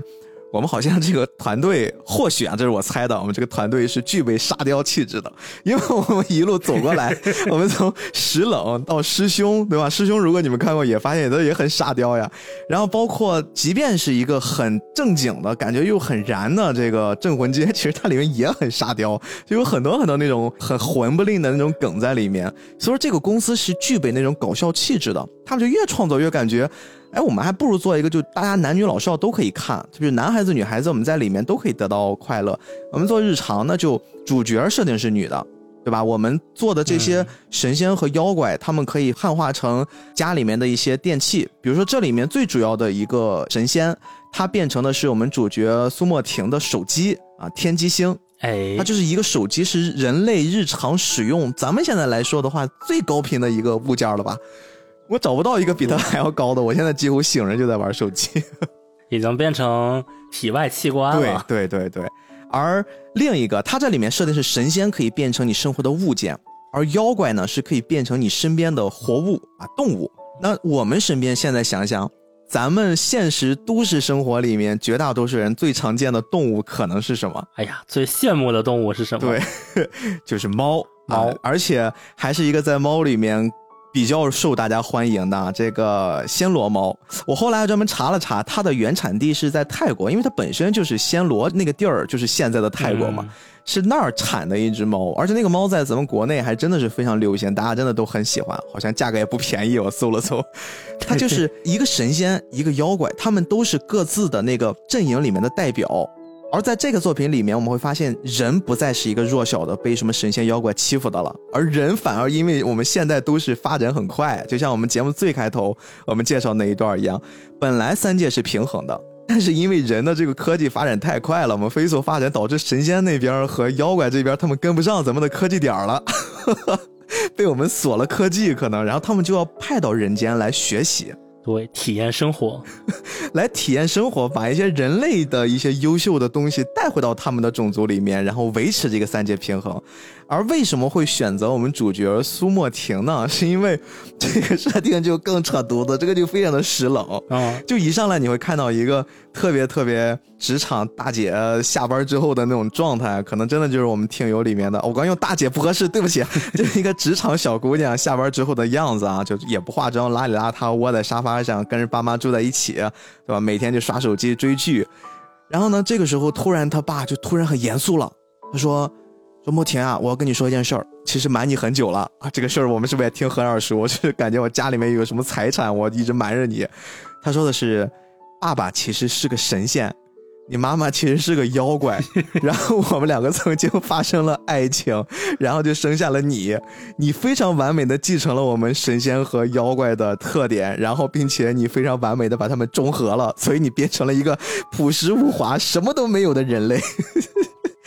我们好像这个团队，或许啊，这是我猜的，我们这个团队是具备沙雕气质的，因为我们一路走过来，<laughs> 我们从石冷到师兄，对吧？师兄，如果你们看过，也发现也都也很沙雕呀。然后包括，即便是一个很正经的感觉又很燃的这个镇魂街，其实它里面也很沙雕，就有很多很多那种很混不吝的那种梗在里面。所以说，这个公司是具备那种搞笑气质的，他们就越创作越感觉。哎，我们还不如做一个，就大家男女老少都可以看，就是男孩子女孩子，我们在里面都可以得到快乐。我们做日常，呢就主角设定是女的，对吧？我们做的这些神仙和妖怪，他们可以汉化成家里面的一些电器，比如说这里面最主要的一个神仙，它变成的是我们主角苏莫婷的手机啊，天机星。哎，它就是一个手机，是人类日常使用，咱们现在来说的话，最高频的一个物件了吧？我找不到一个比他还要高的，我现在几乎醒着就在玩手机，已经变成体外器官了。对对对对，而另一个，它这里面设定是神仙可以变成你生活的物件，而妖怪呢是可以变成你身边的活物啊动物。那我们身边现在想想，咱们现实都市生活里面绝大多数人最常见的动物可能是什么？哎呀，最羡慕的动物是什么？对，<laughs> 就是猫猫，而且还是一个在猫里面。比较受大家欢迎的这个暹罗猫，我后来专门查了查，它的原产地是在泰国，因为它本身就是暹罗那个地儿，就是现在的泰国嘛，是那儿产的一只猫，而且那个猫在咱们国内还真的是非常流行，大家真的都很喜欢，好像价格也不便宜。我搜了搜，它就是一个神仙，一个妖怪，他们都是各自的那个阵营里面的代表。而在这个作品里面，我们会发现人不再是一个弱小的被什么神仙妖怪欺负的了，而人反而因为我们现代都市发展很快，就像我们节目最开头我们介绍那一段一样，本来三界是平衡的，但是因为人的这个科技发展太快了，我们飞速发展导致神仙那边和妖怪这边他们跟不上咱们的科技点了，<laughs> 被我们锁了科技可能，然后他们就要派到人间来学习。对，体验生活，<laughs> 来体验生活，把一些人类的一些优秀的东西带回到他们的种族里面，然后维持这个三界平衡。而为什么会选择我们主角苏莫婷呢？<laughs> 是因为这个设定就更扯犊子，这个就非常的湿冷啊！就一上来你会看到一个特别特别职场大姐下班之后的那种状态，可能真的就是我们听友里面的。我刚用大姐不合适，对不起，<laughs> 就是一个职场小姑娘下班之后的样子啊，就也不化妆，邋里邋遢窝在沙发上，跟着爸妈住在一起，对吧？每天就刷手机追剧。然后呢，这个时候突然他爸就突然很严肃了，他说。说莫田啊，我要跟你说一件事儿，其实瞒你很久了啊。这个事儿我们是不是也听很耳熟？<laughs> 我是感觉我家里面有什么财产，我一直瞒着你。他说的是，爸爸其实是个神仙，你妈妈其实是个妖怪，<laughs> 然后我们两个曾经发生了爱情，然后就生下了你。你非常完美的继承了我们神仙和妖怪的特点，然后并且你非常完美的把他们中和了，所以你变成了一个朴实无华、什么都没有的人类。<laughs>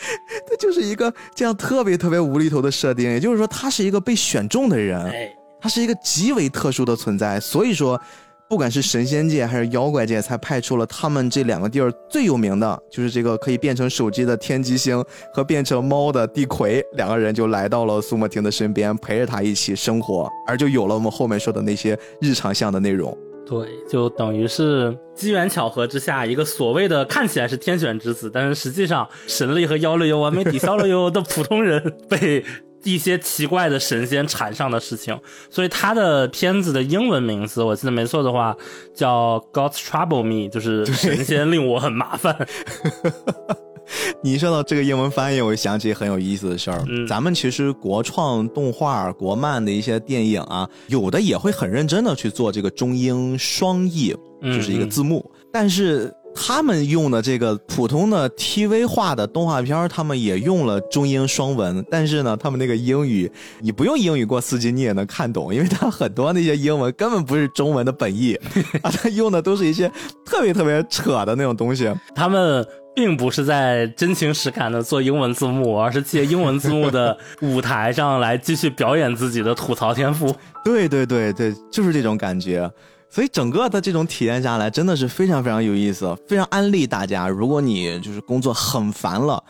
<laughs> 他就是一个这样特别特别无厘头的设定，也就是说，他是一个被选中的人，他是一个极为特殊的存在。所以说，不管是神仙界还是妖怪界，才派出了他们这两个地儿最有名的，就是这个可以变成手机的天机星和变成猫的地魁两个人，就来到了苏莫婷的身边，陪着他一起生活，而就有了我们后面说的那些日常向的内容。对，就等于是机缘巧合之下，一个所谓的看起来是天选之子，但是实际上神力和妖力又完美抵消了哟的普通人，被一些奇怪的神仙缠上的事情。所以他的片子的英文名字，我记得没错的话，叫 Gods Trouble Me，就是神仙令我很麻烦。<laughs> <laughs> 你说到这个英文翻译，我就想起很有意思的事儿。咱们其实国创动画、国漫的一些电影啊，有的也会很认真的去做这个中英双译，就是一个字幕。但是他们用的这个普通的 TV 化的动画片，他们也用了中英双文。但是呢，他们那个英语，你不用英语过四级，你也能看懂，因为他很多那些英文根本不是中文的本意 <laughs> 啊，他用的都是一些特别特别扯的那种东西。他们。并不是在真情实感的做英文字幕，而是借英文字幕的舞台上来继续表演自己的吐槽天赋。<laughs> 对对对对，就是这种感觉。所以整个的这种体验下来，真的是非常非常有意思，非常安利大家。如果你就是工作很烦了，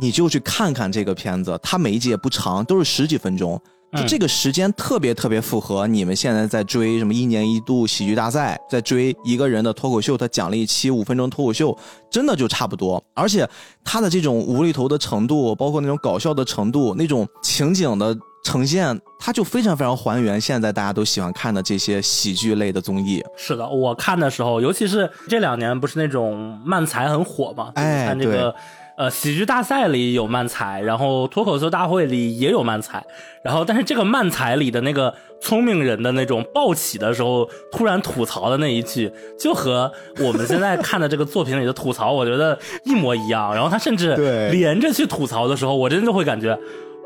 你就去看看这个片子，它每一集也不长，都是十几分钟，就这个时间特别特别符合你们现在在追什么一年一度喜剧大赛，在追一个人的脱口秀，他讲了一期五分钟脱口秀，真的就差不多。而且他的这种无厘头的程度，包括那种搞笑的程度，那种情景的。呈现，它就非常非常还原现在大家都喜欢看的这些喜剧类的综艺。是的，我看的时候，尤其是这两年不是那种漫才很火嘛？哎，看这个，呃，喜剧大赛里有漫才，然后脱口秀大会里也有漫才，然后但是这个漫才里的那个聪明人的那种暴起的时候突然吐槽的那一句，就和我们现在 <laughs> 看的这个作品里的吐槽，我觉得一模一样。然后他甚至连着去吐槽的时候，我真的就会感觉。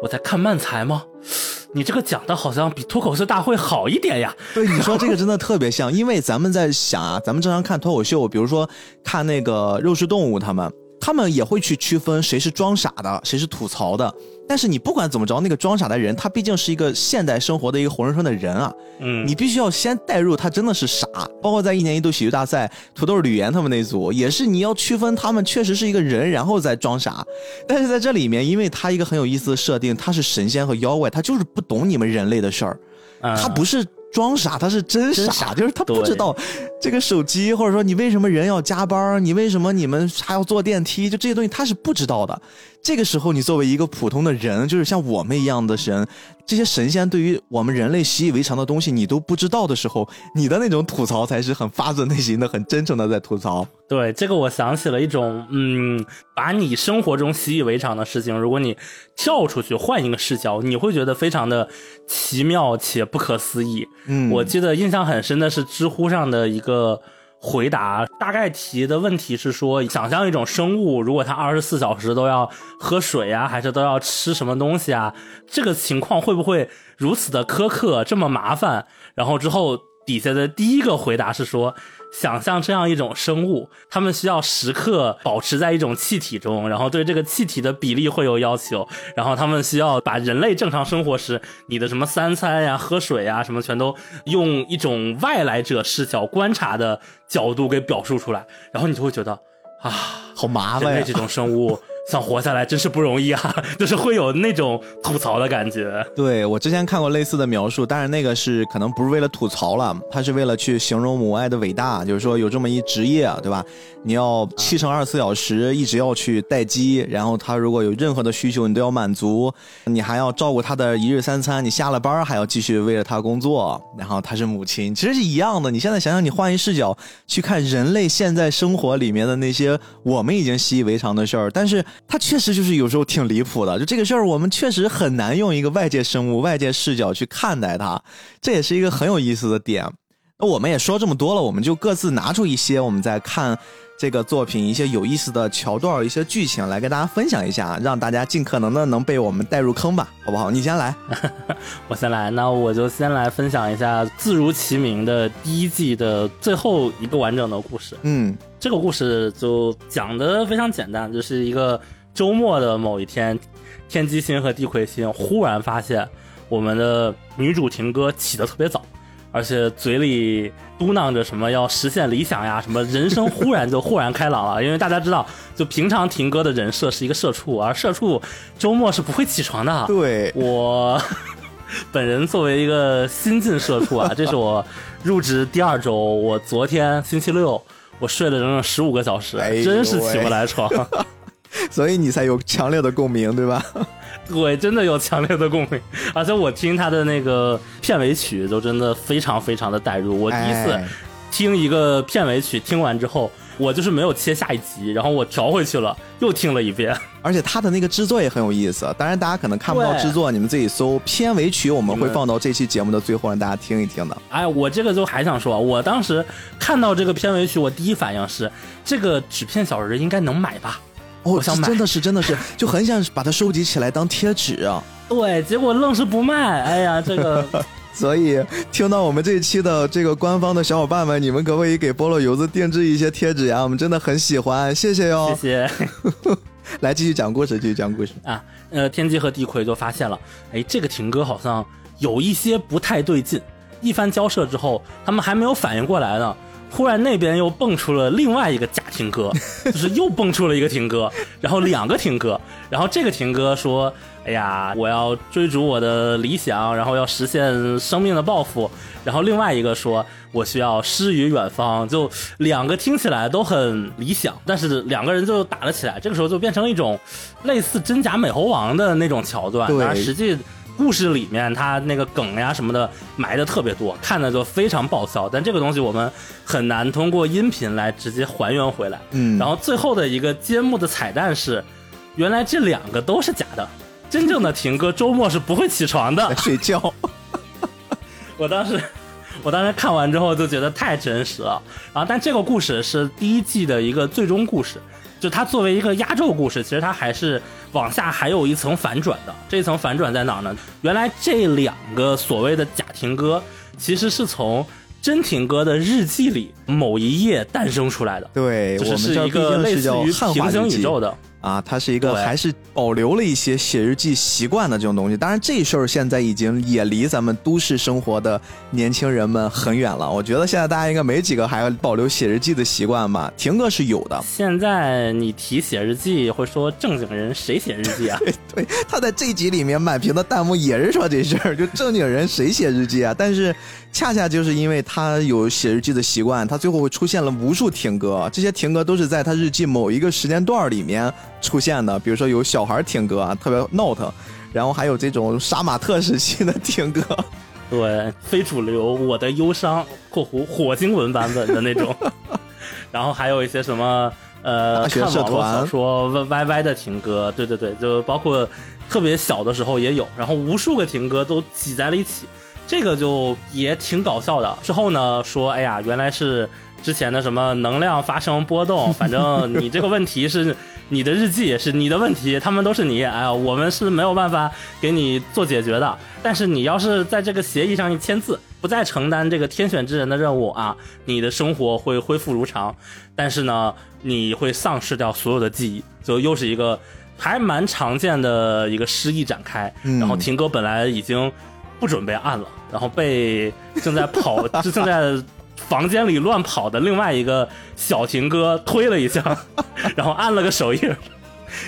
我在看漫才吗？<sniffs> 你这个讲的好像比脱口秀大会好一点呀。对，你说这个真的特别像，因为咱们在想啊，咱们正常看脱口秀，比如说看那个肉食动物他们。他们也会去区分谁是装傻的，谁是吐槽的。但是你不管怎么着，那个装傻的人，他毕竟是一个现代生活的一个活生生的人啊。嗯，你必须要先带入他真的是傻。包括在一年一度喜剧大赛，土豆吕岩他们那组，也是你要区分他们确实是一个人，然后再装傻。但是在这里面，因为他一个很有意思的设定，他是神仙和妖怪，他就是不懂你们人类的事儿，他不是。装傻，他是真傻，就是他不知道这个手机，或者说你为什么人要加班，你为什么你们还要坐电梯，就这些东西他是不知道的。这个时候，你作为一个普通的人，就是像我们一样的神。这些神仙对于我们人类习以为常的东西，你都不知道的时候，你的那种吐槽才是很发自内心的、很真诚的在吐槽。对，这个我想起了一种，嗯，把你生活中习以为常的事情，如果你跳出去换一个视角，你会觉得非常的奇妙且不可思议。嗯，我记得印象很深的是知乎上的一个。回答大概提的问题是说，想象一种生物，如果它二十四小时都要喝水啊，还是都要吃什么东西啊？这个情况会不会如此的苛刻，这么麻烦？然后之后。底下的第一个回答是说，想象这样一种生物，他们需要时刻保持在一种气体中，然后对这个气体的比例会有要求，然后他们需要把人类正常生活时你的什么三餐呀、喝水呀什么，全都用一种外来者视角观察的角度给表述出来，然后你就会觉得啊，好麻烦呀，这种生物。想活下来真是不容易啊，<laughs> 就是会有那种吐槽的感觉。对我之前看过类似的描述，但是那个是可能不是为了吐槽了，他是为了去形容母爱的伟大，就是说有这么一职业，对吧？你要七乘二十四小时一直要去待机，然后他如果有任何的需求你都要满足，你还要照顾他的一日三餐，你下了班还要继续为了他工作，然后他是母亲，其实是一样的。你现在想想，你换一视角去看人类现在生活里面的那些我们已经习以为常的事儿，但是。他确实就是有时候挺离谱的，就这个事儿，我们确实很难用一个外界生物、外界视角去看待它，这也是一个很有意思的点。那我们也说这么多了，我们就各自拿出一些我们在看这个作品一些有意思的桥段、一些剧情来跟大家分享一下，让大家尽可能的能被我们带入坑吧，好不好？你先来，<laughs> 我先来，那我就先来分享一下《自如其名》的第一季的最后一个完整的故事。嗯，这个故事就讲的非常简单，就是一个。周末的某一天，天机星和地魁星忽然发现，我们的女主婷哥起得特别早，而且嘴里嘟囔着什么要实现理想呀，什么人生忽然就豁然开朗了。因为大家知道，就平常婷哥的人设是一个社畜，而社畜周末是不会起床的。对我本人作为一个新晋社畜啊，这是我入职第二周，我昨天星期六我睡了整整十五个小时，真是起不来床。<laughs> 所以你才有强烈的共鸣，对吧？<laughs> 对，真的有强烈的共鸣。而且我听他的那个片尾曲，就真的非常非常的带入。我第一次听一个片尾曲，听完之后，我就是没有切下一集，然后我调回去了，又听了一遍。<laughs> 而且它的那个制作也很有意思。当然，大家可能看不到制作，你们自己搜片尾曲，我们会放到这期节目的最后，让大家听一听的。哎，我这个就还想说，我当时看到这个片尾曲，我第一反应是，这个纸片小人应该能买吧。哦，想真的是，真的是，<laughs> 就很想把它收集起来当贴纸啊。对，结果愣是不卖。哎呀，这个，所以听到我们这一期的这个官方的小伙伴们，你们可不可以给菠萝油子定制一些贴纸呀？我们真的很喜欢，谢谢哟。谢谢。<laughs> 来继续讲故事，继续讲故事啊。呃，天机和地魁就发现了，哎，这个婷哥好像有一些不太对劲。一番交涉之后，他们还没有反应过来呢。忽然那边又蹦出了另外一个假停哥，就是又蹦出了一个停哥，然后两个停哥，然后这个停哥说：“哎呀，我要追逐我的理想，然后要实现生命的抱负。”然后另外一个说：“我需要诗与远方。”就两个听起来都很理想，但是两个人就打了起来。这个时候就变成一种类似真假美猴王的那种桥段，但实际。故事里面他那个梗呀什么的埋的特别多，看的就非常爆笑。但这个东西我们很难通过音频来直接还原回来。嗯，然后最后的一个揭幕的彩蛋是，原来这两个都是假的。真正的婷哥周末是不会起床的，<laughs> 睡觉。<laughs> 我当时，我当时看完之后就觉得太真实了。然后，但这个故事是第一季的一个最终故事。就它作为一个压轴故事，其实它还是往下还有一层反转的。这一层反转在哪儿呢？原来这两个所谓的假停哥，其实是从真停哥的日记里某一页诞生出来的。对，我们是一个类似于平行宇宙的。啊，它是一个还是保留了一些写日记习惯的这种东西。当然，这事儿现在已经也离咱们都市生活的年轻人们很远了。我觉得现在大家应该没几个还要保留写日记的习惯吧？婷哥是有的。现在你提写日记，会说正经人谁写日记啊？<laughs> 对，他在这集里面满屏的弹幕也是说这事儿，就正经人谁写日记啊？但是恰恰就是因为他有写日记的习惯，他最后会出现了无数停歌，这些停歌都是在他日记某一个时间段里面。出现的，比如说有小孩停歌啊，特别闹腾，然后还有这种杀马特时期的停歌，<laughs> 对，非主流，我的忧伤（括弧火星文版本的那种），<laughs> 然后还有一些什么呃，看网络小说 Y Y 的停歌，对对对，就包括特别小的时候也有，然后无数个停歌都挤在了一起，这个就也挺搞笑的。之后呢，说哎呀，原来是之前的什么能量发生波动，反正你这个问题是。你的日记也是你的问题，他们都是你。哎呀，我们是没有办法给你做解决的。但是你要是在这个协议上一签字，不再承担这个天选之人的任务啊，你的生活会恢复如常。但是呢，你会丧失掉所有的记忆，就又是一个还蛮常见的一个失忆展开。然后婷哥本来已经不准备按了，然后被正在跑，<laughs> 正在。房间里乱跑的另外一个小情哥推了一下，<laughs> 然后按了个手印，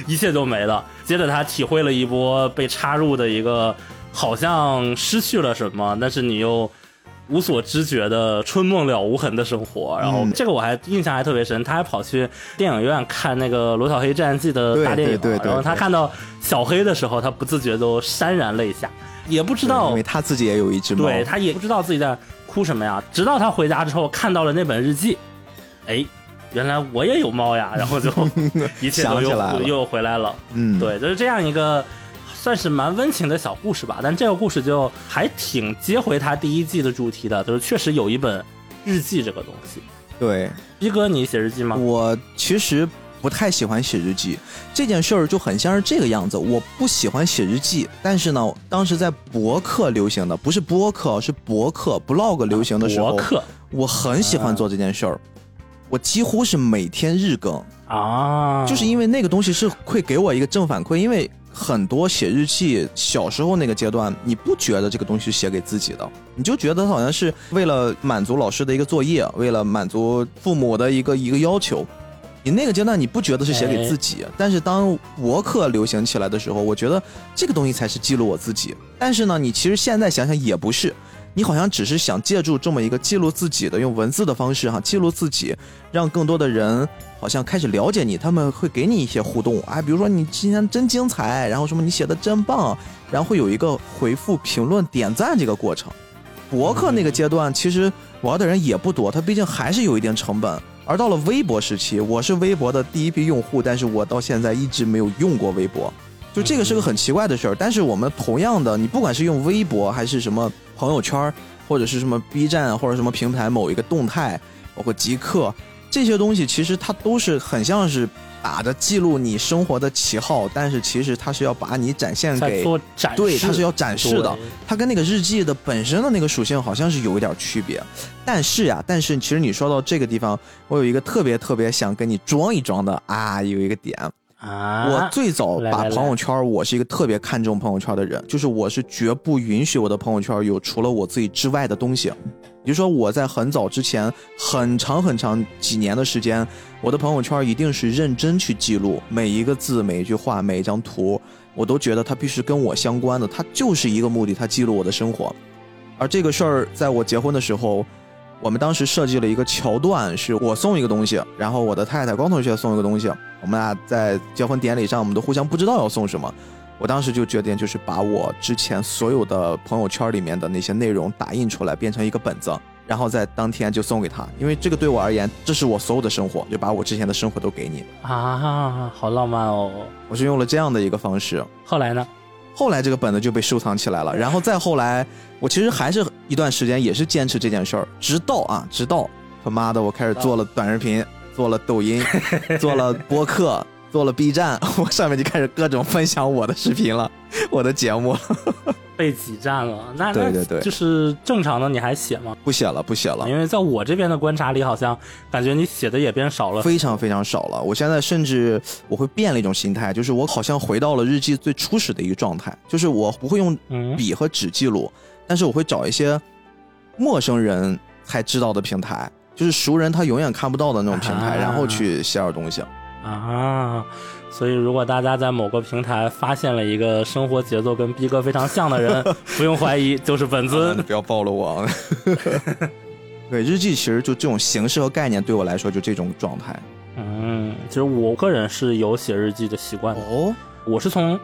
一切都没了。接着他体会了一波被插入的一个好像失去了什么，但是你又无所知觉的春梦了无痕的生活。然后这个我还印象还特别深，他还跑去电影院看那个《罗小黑战记》的大电影，然后他看到小黑的时候，他不自觉都潸然泪下，也不知道，因为他自己也有一只猫，对他也不知道自己在。哭什么呀？直到他回家之后看到了那本日记，哎，原来我也有猫呀，<laughs> 然后就 <laughs> 一切都又又回来了。嗯，对，就是这样一个算是蛮温情的小故事吧。但这个故事就还挺接回他第一季的主题的，就是确实有一本日记这个东西。对，一哥，你写日记吗？我其实。不太喜欢写日记这件事儿就很像是这个样子。我不喜欢写日记，但是呢，当时在博客流行的不是播客，是博客 blog 流行的时候，我很喜欢做这件事儿。我几乎是每天日更啊，就是因为那个东西是会给我一个正反馈。因为很多写日记，小时候那个阶段，你不觉得这个东西写给自己的，你就觉得好像是为了满足老师的一个作业，为了满足父母的一个一个要求。你那个阶段你不觉得是写给自己，但是当博客流行起来的时候，我觉得这个东西才是记录我自己。但是呢，你其实现在想想也不是，你好像只是想借助这么一个记录自己的用文字的方式哈，记录自己，让更多的人好像开始了解你，他们会给你一些互动，哎，比如说你今天真精彩，然后什么你写的真棒，然后会有一个回复、评论、点赞这个过程。博客那个阶段其实玩的人也不多，它毕竟还是有一定成本。而到了微博时期，我是微博的第一批用户，但是我到现在一直没有用过微博，就这个是个很奇怪的事儿。但是我们同样的，你不管是用微博还是什么朋友圈，或者是什么 B 站或者什么平台某一个动态，包括极客这些东西，其实它都是很像是。打着记录你生活的旗号，但是其实它是要把你展现给对，它是要展示的。它跟那个日记的本身的那个属性好像是有一点区别。但是呀，但是其实你说到这个地方，我有一个特别特别想跟你装一装的啊，有一个点，我最早把朋友圈，我是一个特别看重朋友圈的人，就是我是绝不允许我的朋友圈有除了我自己之外的东西。也就是说，我在很早之前，很长很长几年的时间，我的朋友圈一定是认真去记录每一个字、每一句话、每一张图，我都觉得它必须跟我相关的，它就是一个目的，它记录我的生活。而这个事儿，在我结婚的时候，我们当时设计了一个桥段，是我送一个东西，然后我的太太光同学送一个东西，我们俩在结婚典礼上，我们都互相不知道要送什么。我当时就决定，就是把我之前所有的朋友圈里面的那些内容打印出来，变成一个本子，然后在当天就送给他。因为这个对我而言，这是我所有的生活，就把我之前的生活都给你啊，好浪漫哦！我是用了这样的一个方式。后来呢？后来这个本子就被收藏起来了。然后再后来，我其实还是一段时间也是坚持这件事儿，直到啊，直到他妈的我开始做了短视频，做了抖音，<laughs> 做了播客。做了 B 站，<laughs> 我上面就开始各种分享我的视频了，我的节目 <laughs> 被挤占了。那对对对，就是正常的，你还写吗？不写了，不写了。因为在我这边的观察里，好像感觉你写的也变少了，非常非常少了。我现在甚至我会变了一种心态，就是我好像回到了日记最初始的一个状态，就是我不会用笔和纸记录，但是我会找一些陌生人才知道的平台，就是熟人他永远看不到的那种平台，然后去写点东西。啊，所以如果大家在某个平台发现了一个生活节奏跟逼哥非常像的人，<laughs> 不用怀疑，就是本尊。不要暴露我。对，日记其实就这种形式和概念，对我来说就这种状态。嗯，其实我个人是有写日记的习惯的。哦，我是从。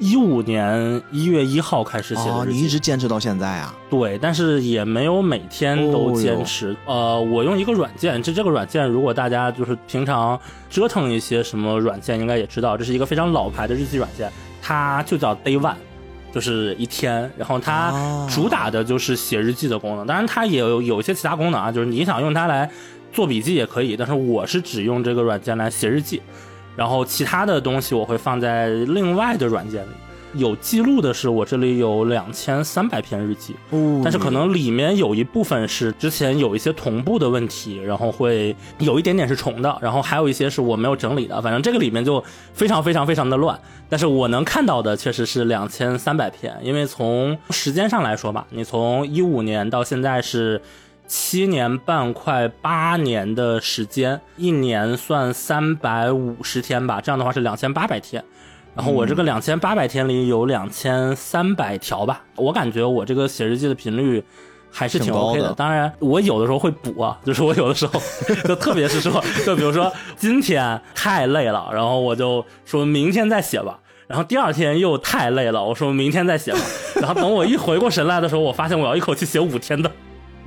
一五年一月一号开始写的你一直坚持到现在啊？对，但是也没有每天都坚持。呃，我用一个软件，这这个软件，如果大家就是平常折腾一些什么软件，应该也知道，这是一个非常老牌的日记软件，它就叫 Day One，就是一天。然后它主打的就是写日记的功能，当然它也有有一些其他功能啊，就是你想用它来做笔记也可以，但是我是只用这个软件来写日记。然后其他的东西我会放在另外的软件里，有记录的是我这里有两千三百篇日记，但是可能里面有一部分是之前有一些同步的问题，然后会有一点点是重的，然后还有一些是我没有整理的，反正这个里面就非常非常非常的乱。但是我能看到的确实是两千三百篇，因为从时间上来说吧，你从一五年到现在是。七年半快八年的时间，一年算三百五十天吧，这样的话是两千八百天。然后我这个两千八百天里有两千三百条吧，我感觉我这个写日记的频率还是挺 OK 的。当然，我有的时候会补啊，就是我有的时候，<laughs> 就特别是说，就比如说今天太累了，然后我就说明天再写吧。然后第二天又太累了，我说明天再写吧。然后等我一回过神来的时候，我发现我要一口气写五天的。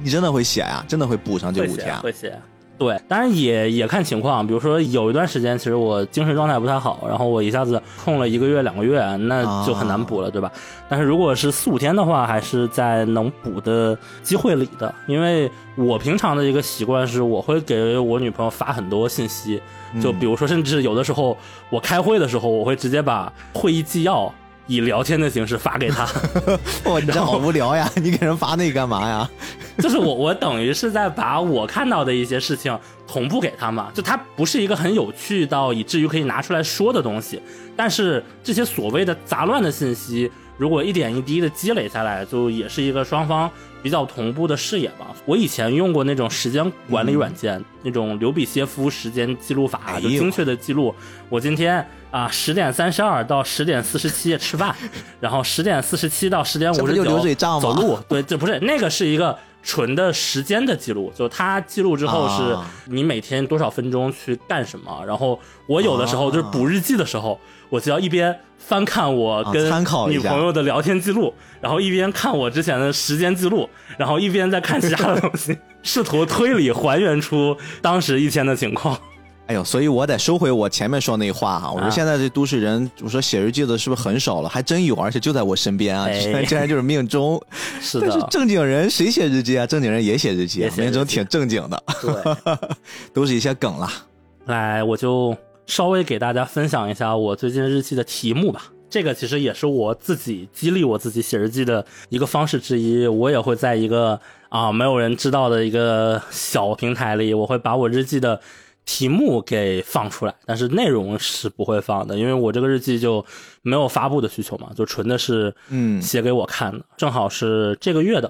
你真的会写呀？真的会补上这五天？会写，对，当然也也看情况。比如说有一段时间，其实我精神状态不太好，然后我一下子空了一个月、两个月，那就很难补了，对吧？但是如果是四五天的话，还是在能补的机会里的。因为我平常的一个习惯是，我会给我女朋友发很多信息，就比如说，甚至有的时候我开会的时候，我会直接把会议纪要。以聊天的形式发给他，<laughs> 哇，你这好无聊呀！你给人发那个干嘛呀？<laughs> 就是我，我等于是在把我看到的一些事情同步给他嘛。就他不是一个很有趣到以至于可以拿出来说的东西，但是这些所谓的杂乱的信息，如果一点一滴的积累下来，就也是一个双方比较同步的视野吧。我以前用过那种时间管理软件，那种刘比歇夫时间记录法，就精确的记录我今天。啊，十点三十二到十点四十七吃饭，<laughs> 然后十点四十七到十点五十九走路。对，这不是那个是一个纯的时间的记录，就它记录之后是你每天多少分钟去干什么。然后我有的时候就是补日记的时候，我就要一边翻看我跟女朋友的聊天记录，然后一边看我之前的时间记录，然后一边在看其他的东西，<laughs> 试图推理还原出当时一天的情况。哎呦，所以我得收回我前面说那话哈。我说现在这都市人，我说写日记的是不是很少了？还真有，而且就在我身边啊！<laughs> <laughs> 竟然就是命中。是的。但是正经人谁写日记啊？正经人也写日记，命中挺正经的。对，都是一些梗了。来，我就稍微给大家分享一下我最近日记的题目吧。这个其实也是我自己激励我自己写日记的一个方式之一。我也会在一个啊没有人知道的一个小平台里，我会把我日记的。题目给放出来，但是内容是不会放的，因为我这个日记就没有发布的需求嘛，就纯的是嗯写给我看的，正好是这个月的，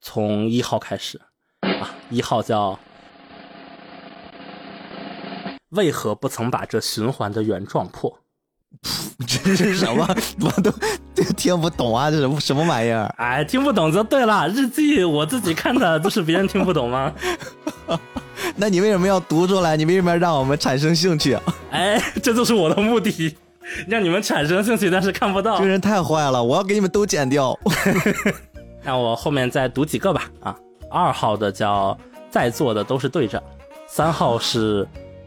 从一号开始啊，一号叫为何不曾把这循环的原状破？<laughs> 这是什么？<laughs> 我都 <laughs> 听不懂啊！这什么什么玩意儿？哎，听不懂就对了。日记我自己看的，都是别人听不懂吗？那你为什么要读出来？你为什么要让我们产生兴趣？哎，这就是我的目的，让你们产生兴趣，但是看不到。这人太坏了，我要给你们都剪掉。那我后面再读几个吧。啊，二号的叫在座的都是队长，三号是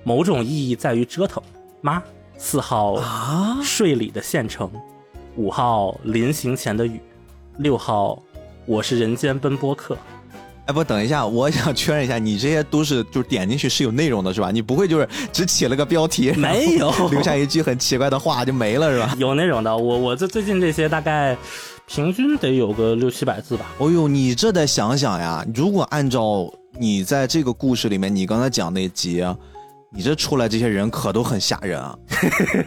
某种意义在于折腾妈。四号啊，睡里的县城；五号临行前的雨；六号我是人间奔波客。哎，不，等一下，我想确认一下，你这些都是就是点进去是有内容的，是吧？你不会就是只起了个标题，没有 <laughs> 留下一句很奇怪的话就没了，是吧？<laughs> 有内容的，我我这最近这些大概平均得有个六七百字吧。哦呦，你这得想想呀，如果按照你在这个故事里面你刚才讲那集。你这出来这些人可都很吓人啊！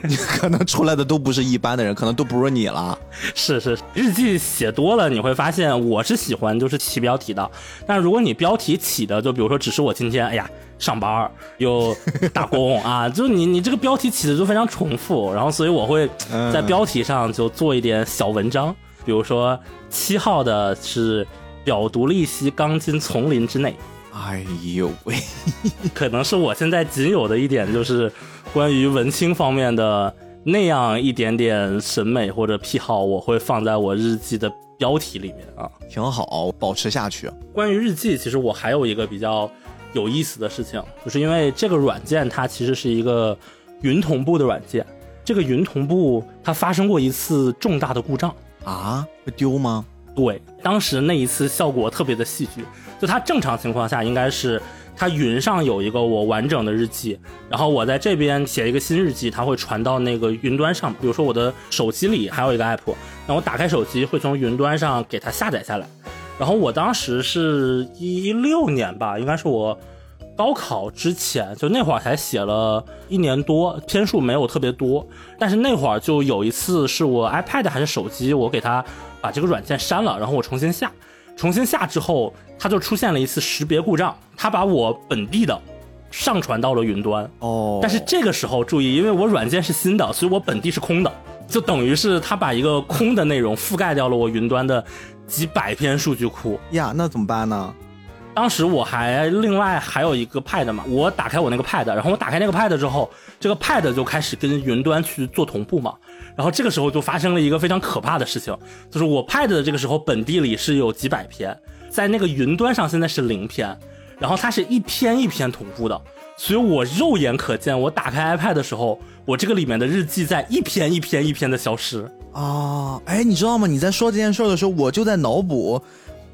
你 <laughs> 可能出来的都不是一般的人，可能都不如你了。是是，日记写多了，你会发现我是喜欢就是起标题的。但如果你标题起的，就比如说只是我今天哎呀上班又打工啊，<laughs> 就你你这个标题起的就非常重复，然后所以我会在标题上就做一点小文章，比如说七号的是表独立西钢筋丛林之内。哎呦喂，<laughs> 可能是我现在仅有的一点，就是关于文青方面的那样一点点审美或者癖好，我会放在我日记的标题里面啊，挺好，保持下去。关于日记，其实我还有一个比较有意思的事情，就是因为这个软件它其实是一个云同步的软件，这个云同步它发生过一次重大的故障啊，会丢吗？对，当时那一次效果特别的戏剧。就它正常情况下应该是，它云上有一个我完整的日记，然后我在这边写一个新日记，它会传到那个云端上。比如说我的手机里还有一个 app，那我打开手机会从云端上给它下载下来。然后我当时是一六年吧，应该是我高考之前，就那会儿才写了一年多，篇数没有特别多。但是那会儿就有一次是我 iPad 还是手机，我给它把这个软件删了，然后我重新下。重新下之后，它就出现了一次识别故障，它把我本地的上传到了云端。哦，但是这个时候注意，因为我软件是新的，所以我本地是空的，就等于是它把一个空的内容覆盖掉了我云端的几百篇数据库。呀，那怎么办呢？当时我还另外还有一个 Pad 嘛，我打开我那个 Pad，然后我打开那个 Pad 之后，这个 Pad 就开始跟云端去做同步嘛。然后这个时候就发生了一个非常可怕的事情，就是我 Pad 的这个时候本地里是有几百篇，在那个云端上现在是零篇，然后它是一篇一篇同步的，所以我肉眼可见，我打开 iPad 的时候，我这个里面的日记在一篇一篇一篇的消失啊！哎，你知道吗？你在说这件事的时候，我就在脑补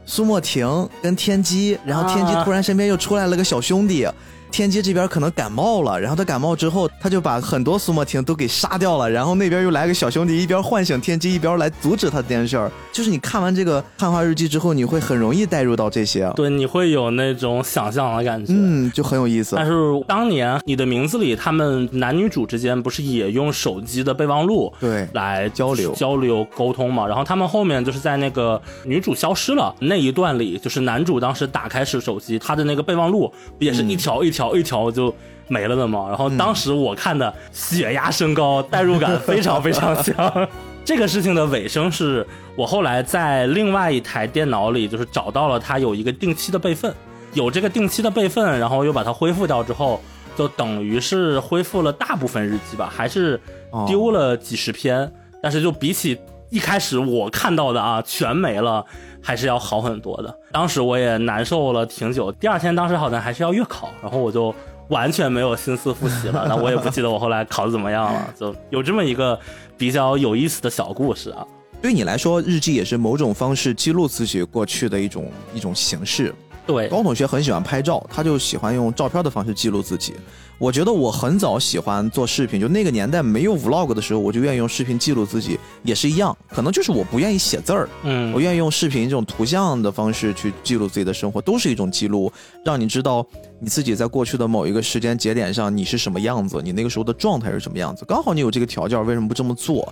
苏莫婷跟天机，然后天机突然身边又出来了个小兄弟。天机这边可能感冒了，然后他感冒之后，他就把很多苏莫婷都给杀掉了，然后那边又来个小兄弟，一边唤醒天机，一边来阻止他这件事儿。就是你看完这个汉化日记之后，你会很容易带入到这些，对，你会有那种想象的感觉，嗯，就很有意思。但是当年你的名字里，他们男女主之间不是也用手机的备忘录对来交流交流沟通嘛？然后他们后面就是在那个女主消失了那一段里，就是男主当时打开是手机，他的那个备忘录也是一条一条。条一条就没了的嘛，然后当时我看的血压升高，代入感非常非常强。<laughs> 这个事情的尾声是我后来在另外一台电脑里，就是找到了它有一个定期的备份，有这个定期的备份，然后又把它恢复掉之后，就等于是恢复了大部分日记吧，还是丢了几十篇，但是就比起一开始我看到的啊，全没了。还是要好很多的。当时我也难受了挺久。第二天，当时好像还是要月考，然后我就完全没有心思复习了。<laughs> 那我也不记得我后来考的怎么样了。就有这么一个比较有意思的小故事啊。对你来说，日记也是某种方式记录自己过去的一种一种形式。对，高同学很喜欢拍照，他就喜欢用照片的方式记录自己。我觉得我很早喜欢做视频，就那个年代没有 vlog 的时候，我就愿意用视频记录自己，也是一样。可能就是我不愿意写字儿，嗯，我愿意用视频这种图像的方式去记录自己的生活，都是一种记录，让你知道你自己在过去的某一个时间节点上你是什么样子，你那个时候的状态是什么样子。刚好你有这个条件，为什么不这么做？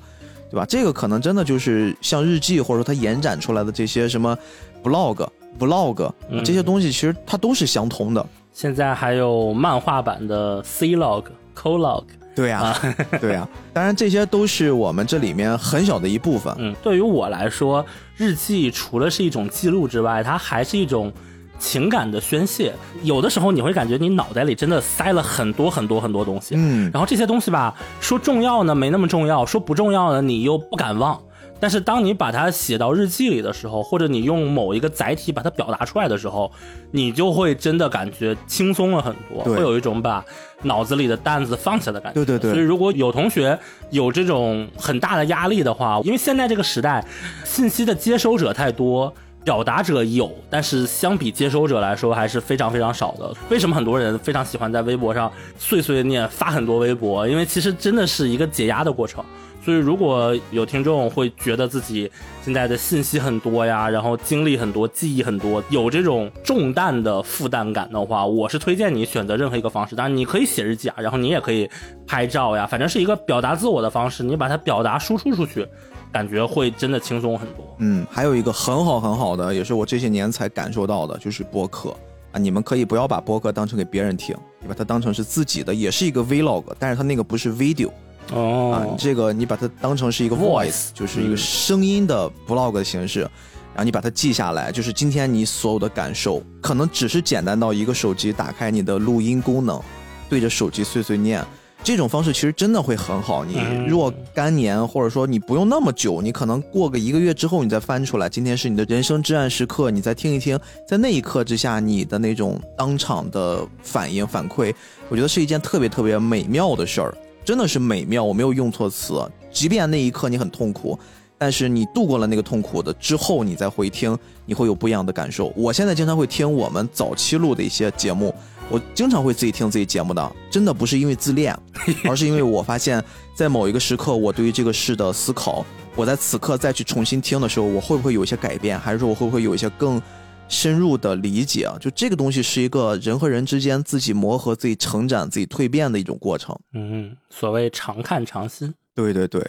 对吧？这个可能真的就是像日记，或者说它延展出来的这些什么 blog、vlog 这些东西，其实它都是相通的。现在还有漫画版的 C log、Co log。对呀，<laughs> 对呀。当然，这些都是我们这里面很小的一部分。嗯，对于我来说，日记除了是一种记录之外，它还是一种。情感的宣泄，有的时候你会感觉你脑袋里真的塞了很多很多很多东西，嗯，然后这些东西吧，说重要呢没那么重要，说不重要呢你又不敢忘，但是当你把它写到日记里的时候，或者你用某一个载体把它表达出来的时候，你就会真的感觉轻松了很多，会有一种把脑子里的担子放下的感觉。对对对。所以如果有同学有这种很大的压力的话，因为现在这个时代，信息的接收者太多。表达者有，但是相比接收者来说还是非常非常少的。为什么很多人非常喜欢在微博上碎碎念发很多微博？因为其实真的是一个解压的过程。所以如果有听众会觉得自己现在的信息很多呀，然后经历很多，记忆很多，有这种重担的负担感的话，我是推荐你选择任何一个方式。当然你可以写日记啊，然后你也可以拍照呀，反正是一个表达自我的方式，你把它表达输出出去。感觉会真的轻松很多。嗯，还有一个很好很好的，也是我这些年才感受到的，就是播客啊。你们可以不要把播客当成给别人听，你把它当成是自己的，也是一个 vlog，但是它那个不是 video 哦。啊，这个你把它当成是一个 voice，就是一个声音的 vlog 的形式，然后你把它记下来，就是今天你所有的感受，可能只是简单到一个手机打开你的录音功能，对着手机碎碎念。这种方式其实真的会很好。你若干年，或者说你不用那么久，你可能过个一个月之后，你再翻出来，今天是你的人生至暗时刻，你再听一听，在那一刻之下，你的那种当场的反应反馈，我觉得是一件特别特别美妙的事儿，真的是美妙。我没有用错词，即便那一刻你很痛苦，但是你度过了那个痛苦的之后，你再回听，你会有不一样的感受。我现在经常会听我们早期录的一些节目。我经常会自己听自己节目的，真的不是因为自恋，而是因为我发现，在某一个时刻，我对于这个事的思考，我在此刻再去重新听的时候，我会不会有一些改变，还是说我会不会有一些更深入的理解啊？就这个东西是一个人和人之间自己磨合、自己成长、自己蜕变的一种过程。嗯，所谓常看常新。对对对。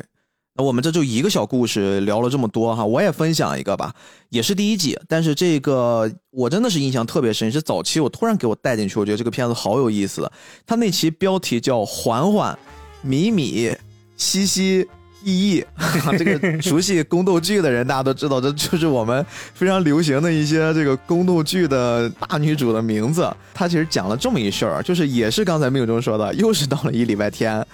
那我们这就一个小故事聊了这么多哈，我也分享一个吧，也是第一季，但是这个我真的是印象特别深，是早期我突然给我带进去，我觉得这个片子好有意思。它那期标题叫“缓缓米米西西意意”，<laughs> 这个熟悉宫斗剧的人大家都知道，这 <laughs> 就是我们非常流行的一些这个宫斗剧的大女主的名字。她其实讲了这么一事儿，就是也是刚才命中说的，又是到了一礼拜天，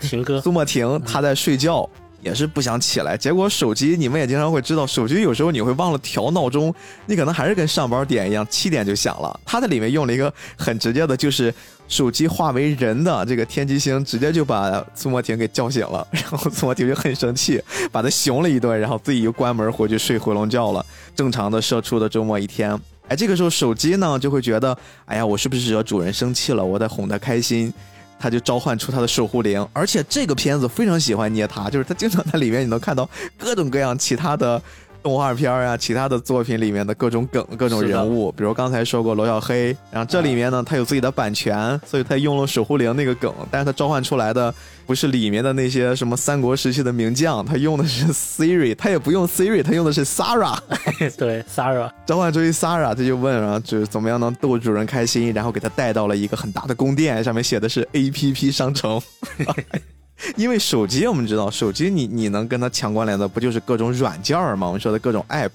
婷哥苏墨婷她在睡觉。也是不想起来，结果手机你们也经常会知道，手机有时候你会忘了调闹钟，你可能还是跟上班点一样，七点就响了。他在里面用了一个很直接的，就是手机化为人的这个天机星，直接就把苏墨婷给叫醒了，<laughs> 然后苏墨婷就很生气，把他熊了一顿，然后自己又关门回去睡回笼觉了。正常的社畜的周末一天，哎，这个时候手机呢就会觉得，哎呀，我是不是惹主人生气了？我得哄他开心。他就召唤出他的守护灵，而且这个片子非常喜欢捏他，就是他经常在里面你能看到各种各样其他的。动画片啊，其他的作品里面的各种梗、各种人物，比如刚才说过罗小黑，然后这里面呢，他有自己的版权，所以他用了守护灵那个梗，但是他召唤出来的不是里面的那些什么三国时期的名将，他用的是 Siri，<laughs> 他也不用 Siri，他用的是 Sarah，<laughs> 对 Sarah，召唤出一 Sarah，他就问啊，就是怎么样能逗主人开心，然后给他带到了一个很大的宫殿，上面写的是 A P P 商城。<laughs> 因为手机，我们知道，手机你你能跟它强关联的，不就是各种软件儿吗？我们说的各种 app。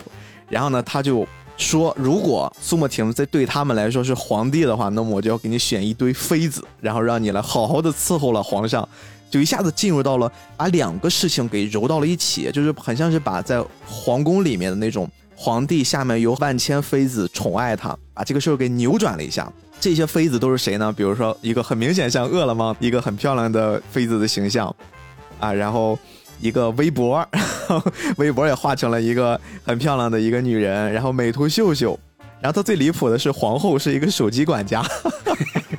然后呢，他就说，如果苏莫婷在对他们来说是皇帝的话，那么我就要给你选一堆妃子，然后让你来好好的伺候了皇上，就一下子进入到了把两个事情给揉到了一起，就是很像是把在皇宫里面的那种皇帝下面有万千妃子宠爱他，把这个事儿给扭转了一下。这些妃子都是谁呢？比如说，一个很明显像饿了么，一个很漂亮的妃子的形象，啊，然后一个微博，<laughs> 微博也画成了一个很漂亮的一个女人，然后美图秀秀然后他最离谱的是皇后是一个手机管家。<laughs>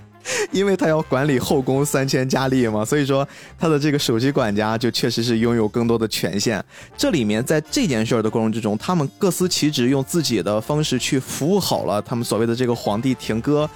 因为他要管理后宫三千佳丽嘛，所以说他的这个首席管家就确实是拥有更多的权限。这里面在这件事儿的过程之中，他们各司其职，用自己的方式去服务好了他们所谓的这个皇帝廷哥。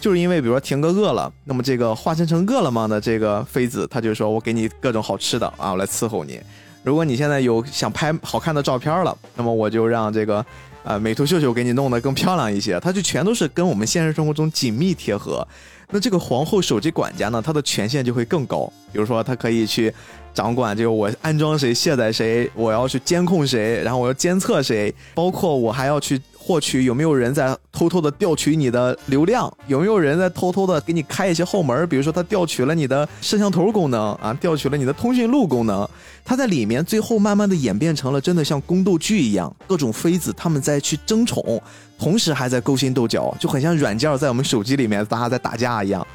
就是因为比如说廷哥饿了，那么这个化身成饿了么的这个妃子，他就说我给你各种好吃的啊，我来伺候你。如果你现在有想拍好看的照片了，那么我就让这个呃美图秀秀给你弄得更漂亮一些。他就全都是跟我们现实生活中紧密贴合。那这个皇后手机管家呢，它的权限就会更高。比如说，它可以去掌管这个我安装谁、卸载谁，我要去监控谁，然后我要监测谁，包括我还要去。获取有没有人在偷偷的调取你的流量？有没有人在偷偷的给你开一些后门？比如说他调取了你的摄像头功能啊，调取了你的通讯录功能。他在里面最后慢慢的演变成了真的像宫斗剧一样，各种妃子他们在去争宠，同时还在勾心斗角，就很像软件在我们手机里面大家在打架一样。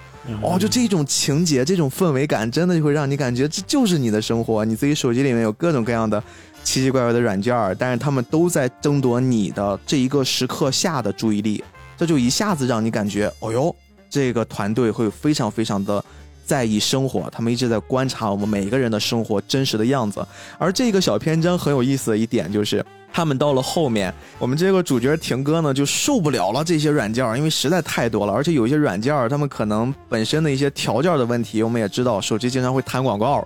哦，就这种情节，这种氛围感，真的就会让你感觉这就是你的生活。你自己手机里面有各种各样的。奇奇怪怪的软件儿，但是他们都在争夺你的这一个时刻下的注意力，这就一下子让你感觉，哦哟，这个团队会非常非常的在意生活，他们一直在观察我们每一个人的生活真实的样子。而这个小篇章很有意思的一点就是，他们到了后面，我们这个主角廷哥呢就受不了了这些软件儿，因为实在太多了，而且有一些软件儿他们可能本身的一些条件的问题，我们也知道，手机经常会弹广告。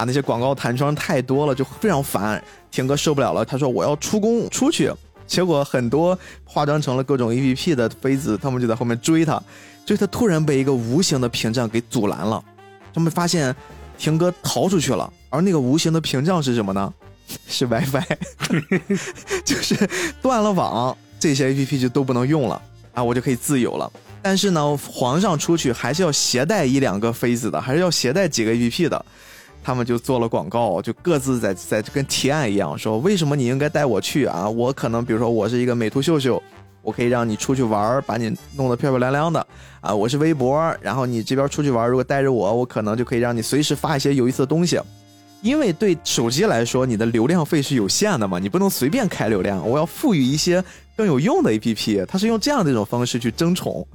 啊，那些广告弹窗太多了，就非常烦。田哥受不了了，他说我要出宫出去。结果很多化妆成了各种 A P P 的妃子，他们就在后面追他，追他突然被一个无形的屏障给阻拦了。他们发现田哥逃出去了，而那个无形的屏障是什么呢？<laughs> 是 WiFi，<laughs> 就是断了网，这些 A P P 就都不能用了啊，我就可以自由了。但是呢，皇上出去还是要携带一两个妃子的，还是要携带几个 A P P 的。他们就做了广告，就各自在在跟提案一样，说为什么你应该带我去啊？我可能比如说我是一个美图秀秀，我可以让你出去玩，把你弄得漂漂亮亮的啊。我是微博，然后你这边出去玩，如果带着我，我可能就可以让你随时发一些有意思的东西。因为对手机来说，你的流量费是有限的嘛，你不能随便开流量，我要赋予一些。更有用的 A P P，它是用这样的一种方式去争宠，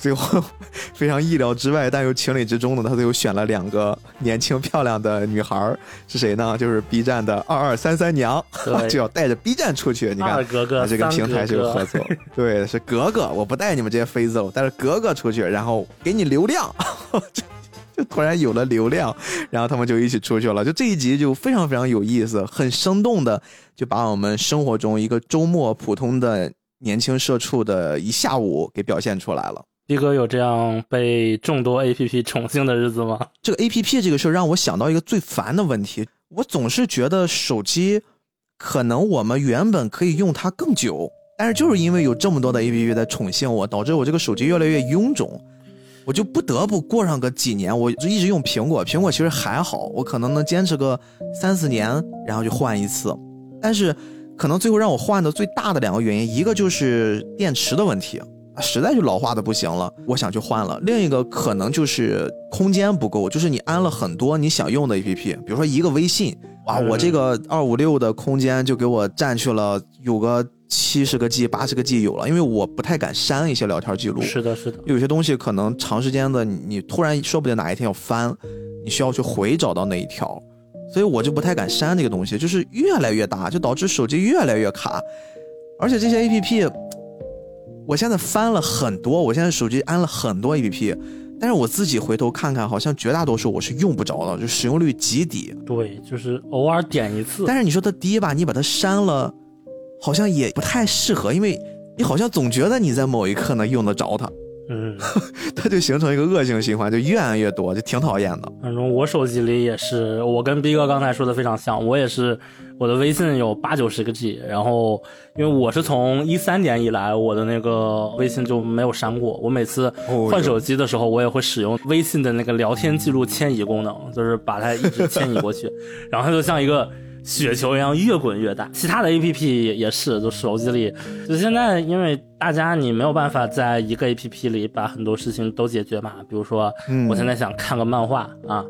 最后 <laughs> 非常意料之外但又情理之中的，他最后选了两个年轻漂亮的女孩是谁呢？就是 B 站的二二三三娘，<laughs> 就要带着 B 站出去。你看，格格，这个平台是有合作，对，是格格，我不带你们这些妃子了，我带着格格出去，然后给你流量，<laughs> 就突然有了流量，然后他们就一起出去了。就这一集就非常非常有意思，很生动的。就把我们生活中一个周末普通的年轻社畜的一下午给表现出来了。逼哥有这样被众多 A P P 宠幸的日子吗？这个 A P P 这个事儿让我想到一个最烦的问题。我总是觉得手机可能我们原本可以用它更久，但是就是因为有这么多的 A P P 在宠幸我，导致我这个手机越来越臃肿，我就不得不过上个几年。我就一直用苹果，苹果其实还好，我可能能坚持个三四年，然后就换一次。但是，可能最后让我换的最大的两个原因，一个就是电池的问题，实在就老化的不行了，我想去换了；另一个可能就是空间不够，就是你安了很多你想用的 APP，比如说一个微信，哇，我这个二五六的空间就给我占去了有个七十个 G、八十个 G 有了，因为我不太敢删一些聊天记录。是的，是的，有些东西可能长时间的，你突然说不定哪一天要翻，你需要去回找到那一条。所以我就不太敢删这个东西，就是越来越大，就导致手机越来越卡。而且这些 A P P，我现在翻了很多，我现在手机安了很多 A P P，但是我自己回头看看，好像绝大多数我是用不着的，就使用率极低。对，就是偶尔点一次。但是你说它低吧，你把它删了，好像也不太适合，因为你好像总觉得你在某一刻能用得着它。嗯，<laughs> 它就形成一个恶性循环，就越按越多，就挺讨厌的。反正我手机里也是，我跟逼哥刚才说的非常像，我也是，我的微信有八九十个 G，然后因为我是从一三年以来，我的那个微信就没有删过。我每次换手机的时候，我也会使用微信的那个聊天记录迁移功能，就是把它一直迁移过去，<laughs> 然后它就像一个。雪球一样越滚越大，其他的 A P P 也是，就手机里，就现在因为大家你没有办法在一个 A P P 里把很多事情都解决嘛，比如说我现在想看个漫画啊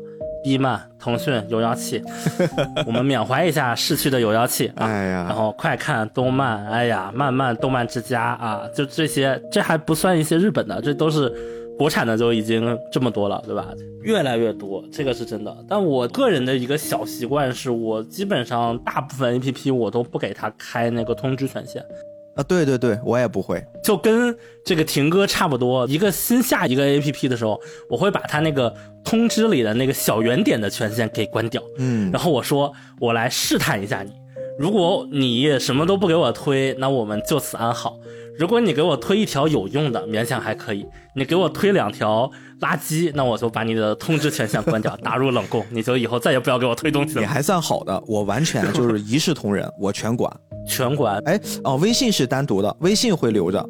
，B 漫、腾讯有妖气，<laughs> 我们缅怀一下逝去的有妖气。哎呀，然后快看动漫，哎呀，漫漫动漫之家啊，就这些，这还不算一些日本的，这都是国产的，就已经这么多了，对吧？越来越多，这个是真的。但我个人的一个小习惯是，我基本上大部分 APP 我都不给它开那个通知权限。啊，对对对，我也不会，就跟这个停歌差不多。一个新下一个 A P P 的时候，我会把它那个通知里的那个小圆点的权限给关掉。嗯，然后我说，我来试探一下你，如果你什么都不给我推，那我们就此安好。如果你给我推一条有用的，勉强还可以；你给我推两条垃圾，那我就把你的通知权限关掉，打入冷宫。你就以后再也不要给我推东西了。你还算好的，我完全 <laughs> 就是一视同仁，我全管。全管哎哦，微信是单独的，微信会留着，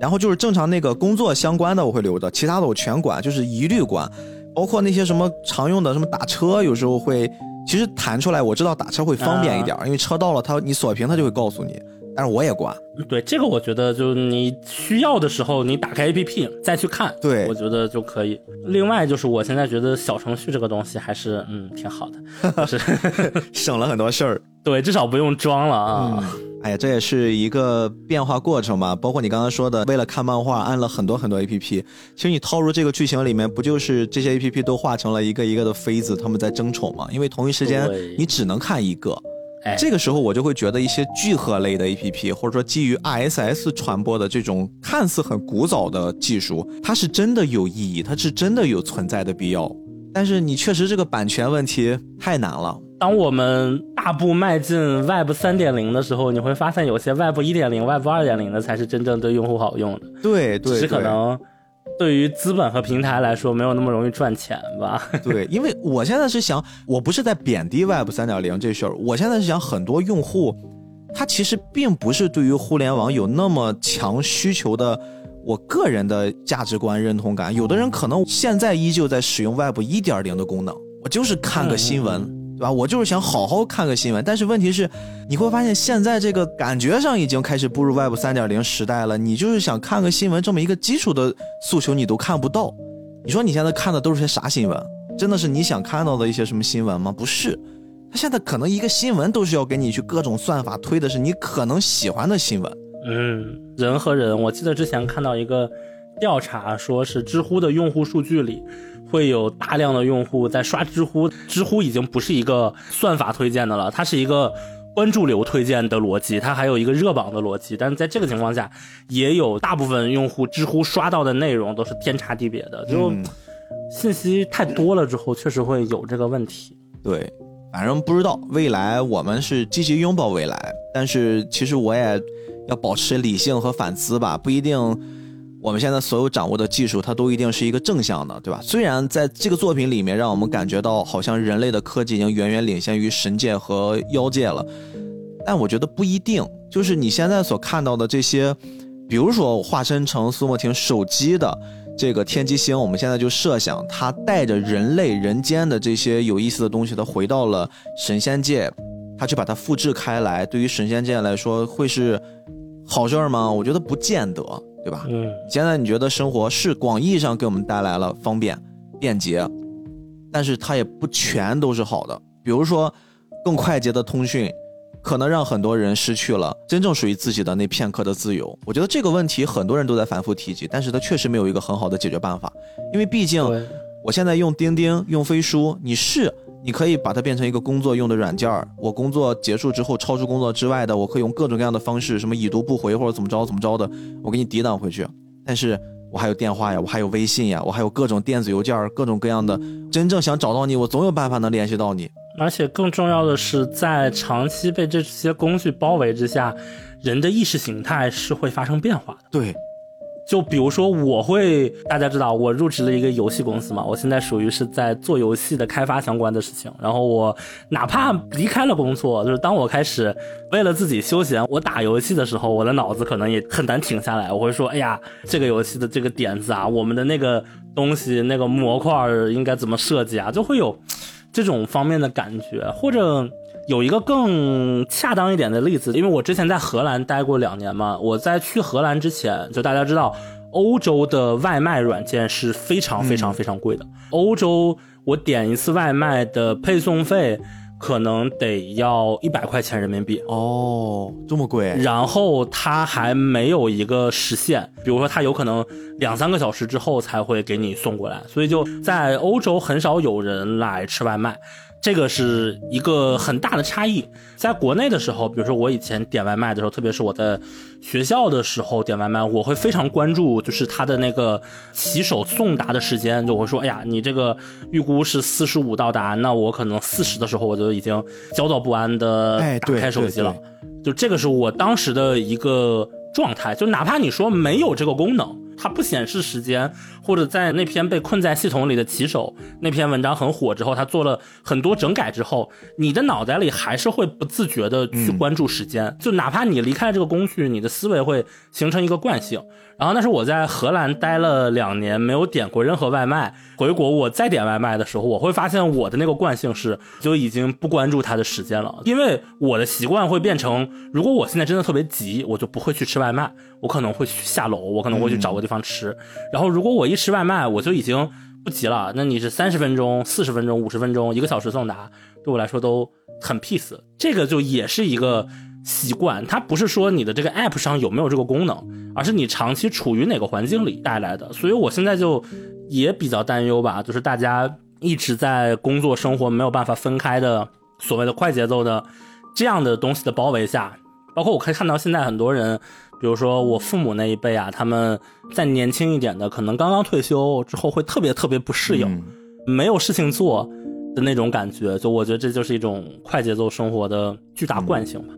然后就是正常那个工作相关的我会留着，其他的我全管，就是一律管，包括那些什么常用的什么打车，有时候会其实弹出来，我知道打车会方便一点，因为车到了，他你锁屏他就会告诉你，但是我也管。对这个我觉得就是你需要的时候你打开 APP 再去看，对我觉得就可以。另外就是我现在觉得小程序这个东西还是嗯挺好的，<laughs> 是省了很多事儿。对，至少不用装了啊！哎呀，这也是一个变化过程吧。包括你刚刚说的，为了看漫画，按了很多很多 A P P。其实你套入这个剧情里面，不就是这些 A P P 都化成了一个一个的妃子，他们在争宠嘛？因为同一时间你只能看一个。这个时候我就会觉得一些聚合类的 A P P，或者说基于 R S S 传播的这种看似很古早的技术，它是真的有意义，它是真的有存在的必要。但是你确实这个版权问题太难了。当我们大步迈进 Web 三点零的时候，你会发现有些 Web 一点零、Web 二点零的才是真正对用户好用的。对对，只是可能于资本和平台来说没有那么容易赚钱吧。<laughs> 对，因为我现在是想，我不是在贬低 Web 三点零这事儿，我现在是想很多用户，他其实并不是对于互联网有那么强需求的。我个人的价值观认同感，有的人可能现在依旧在使用 Web 一点零的功能，我就是看个新闻。对吧？我就是想好好看个新闻，但是问题是，你会发现现在这个感觉上已经开始步入 Web 三点零时代了。你就是想看个新闻，这么一个基础的诉求你都看不到。你说你现在看的都是些啥新闻？真的是你想看到的一些什么新闻吗？不是，他现在可能一个新闻都是要给你去各种算法推的是你可能喜欢的新闻。嗯，人和人，我记得之前看到一个调查，说是知乎的用户数据里。会有大量的用户在刷知乎，知乎已经不是一个算法推荐的了，它是一个关注流推荐的逻辑，它还有一个热榜的逻辑。但是在这个情况下，也有大部分用户知乎刷到的内容都是天差地别的，就信息太多了之后，确实会有这个问题。对，反正不知道未来，我们是积极拥抱未来，但是其实我也要保持理性和反思吧，不一定。我们现在所有掌握的技术，它都一定是一个正向的，对吧？虽然在这个作品里面，让我们感觉到好像人类的科技已经远远领先于神界和妖界了，但我觉得不一定。就是你现在所看到的这些，比如说化身成苏莫婷手机的这个天机星，我们现在就设想它带着人类人间的这些有意思的东西，它回到了神仙界，它去把它复制开来，对于神仙界来说会是好事儿吗？我觉得不见得。对吧？嗯，现在你觉得生活是广义上给我们带来了方便、便捷，但是它也不全都是好的。比如说，更快捷的通讯，可能让很多人失去了真正属于自己的那片刻的自由。我觉得这个问题很多人都在反复提及，但是它确实没有一个很好的解决办法。因为毕竟，我现在用钉钉、用飞书，你是。你可以把它变成一个工作用的软件儿。我工作结束之后，超出工作之外的，我可以用各种各样的方式，什么已读不回或者怎么着怎么着的，我给你抵挡回去。但是我还有电话呀，我还有微信呀，我还有各种电子邮件，各种各样的。真正想找到你，我总有办法能联系到你。而且更重要的是，在长期被这些工具包围之下，人的意识形态是会发生变化的。对。就比如说，我会大家知道我入职了一个游戏公司嘛，我现在属于是在做游戏的开发相关的事情。然后我哪怕离开了工作，就是当我开始为了自己休闲，我打游戏的时候，我的脑子可能也很难停下来。我会说，哎呀，这个游戏的这个点子啊，我们的那个东西那个模块应该怎么设计啊，就会有这种方面的感觉，或者。有一个更恰当一点的例子，因为我之前在荷兰待过两年嘛，我在去荷兰之前，就大家知道，欧洲的外卖软件是非常非常非常贵的。欧洲我点一次外卖的配送费。可能得要一百块钱人民币哦，这么贵。然后它还没有一个时限，比如说它有可能两三个小时之后才会给你送过来，所以就在欧洲很少有人来吃外卖。这个是一个很大的差异。在国内的时候，比如说我以前点外卖的时候，特别是我在学校的时候点外卖，我会非常关注，就是他的那个骑手送达的时间，就会说，哎呀，你这个预估是四十五到达，那我可能四十的时候我就已经焦躁不安的打开手机了。就这个是我当时的一个状态，就哪怕你说没有这个功能。它不显示时间，或者在那篇被困在系统里的骑手那篇文章很火之后，他做了很多整改之后，你的脑袋里还是会不自觉的去关注时间，就哪怕你离开这个工序，你的思维会形成一个惯性。然后那是我在荷兰待了两年，没有点过任何外卖。回国我再点外卖的时候，我会发现我的那个惯性是就已经不关注它的时间了，因为我的习惯会变成，如果我现在真的特别急，我就不会去吃外卖，我可能会去下楼，我可能会去找个地方吃。然后如果我一吃外卖，我就已经不急了。那你是三十分钟、四十分钟、五十分钟、一个小时送达，对我来说都很 peace。这个就也是一个。习惯，它不是说你的这个 app 上有没有这个功能，而是你长期处于哪个环境里带来的。所以我现在就也比较担忧吧，就是大家一直在工作生活没有办法分开的所谓的快节奏的这样的东西的包围下，包括我可以看到现在很多人，比如说我父母那一辈啊，他们再年轻一点的，可能刚刚退休之后会特别特别不适应，没有事情做的那种感觉。就我觉得这就是一种快节奏生活的巨大惯性吧。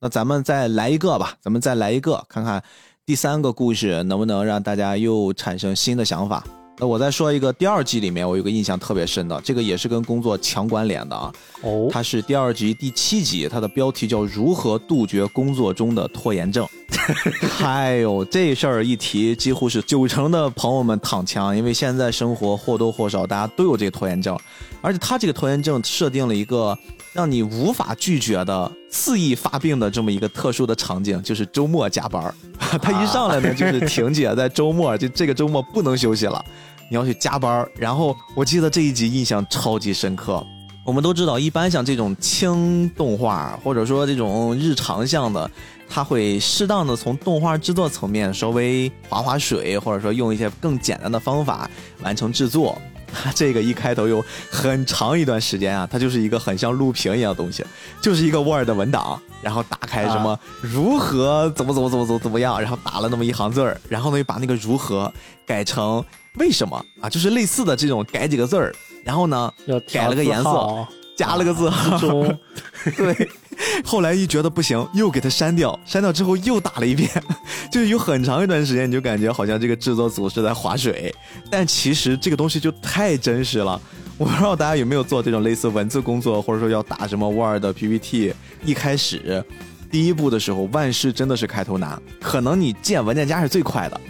那咱们再来一个吧，咱们再来一个，看看第三个故事能不能让大家又产生新的想法。那我再说一个，第二季里面我有个印象特别深的，这个也是跟工作强关联的啊。哦，它是第二集第七集，它的标题叫“如何杜绝工作中的拖延症”。<laughs> 哎呦，这事儿一提，几乎是九成的朋友们躺枪，因为现在生活或多或少大家都有这个拖延症，而且他这个拖延症设定了一个。让你无法拒绝的肆意发病的这么一个特殊的场景，就是周末加班儿 <laughs> 他一上来呢，就是婷姐在周末，就这个周末不能休息了，你要去加班儿然后我记得这一集印象超级深刻。我们都知道，一般像这种轻动画或者说这种日常向的，他会适当的从动画制作层面稍微划划水，或者说用一些更简单的方法完成制作。它 <laughs> 这个一开头有很长一段时间啊，它就是一个很像录屏一样的东西，就是一个 Word 文档，然后打开什么如何怎么怎么怎么怎么怎么样，然后打了那么一行字儿，然后呢又把那个如何改成为什么啊，就是类似的这种改几个字儿，然后呢改了个颜色，加了个字号，<laughs> 对。<laughs> 后来一觉得不行，又给它删掉，删掉之后又打了一遍，<laughs> 就是有很长一段时间，你就感觉好像这个制作组是在划水，但其实这个东西就太真实了。我不知道大家有没有做这种类似文字工作，或者说要打什么 Word、PPT，一开始第一步的时候，万事真的是开头难。可能你建文件夹是最快的，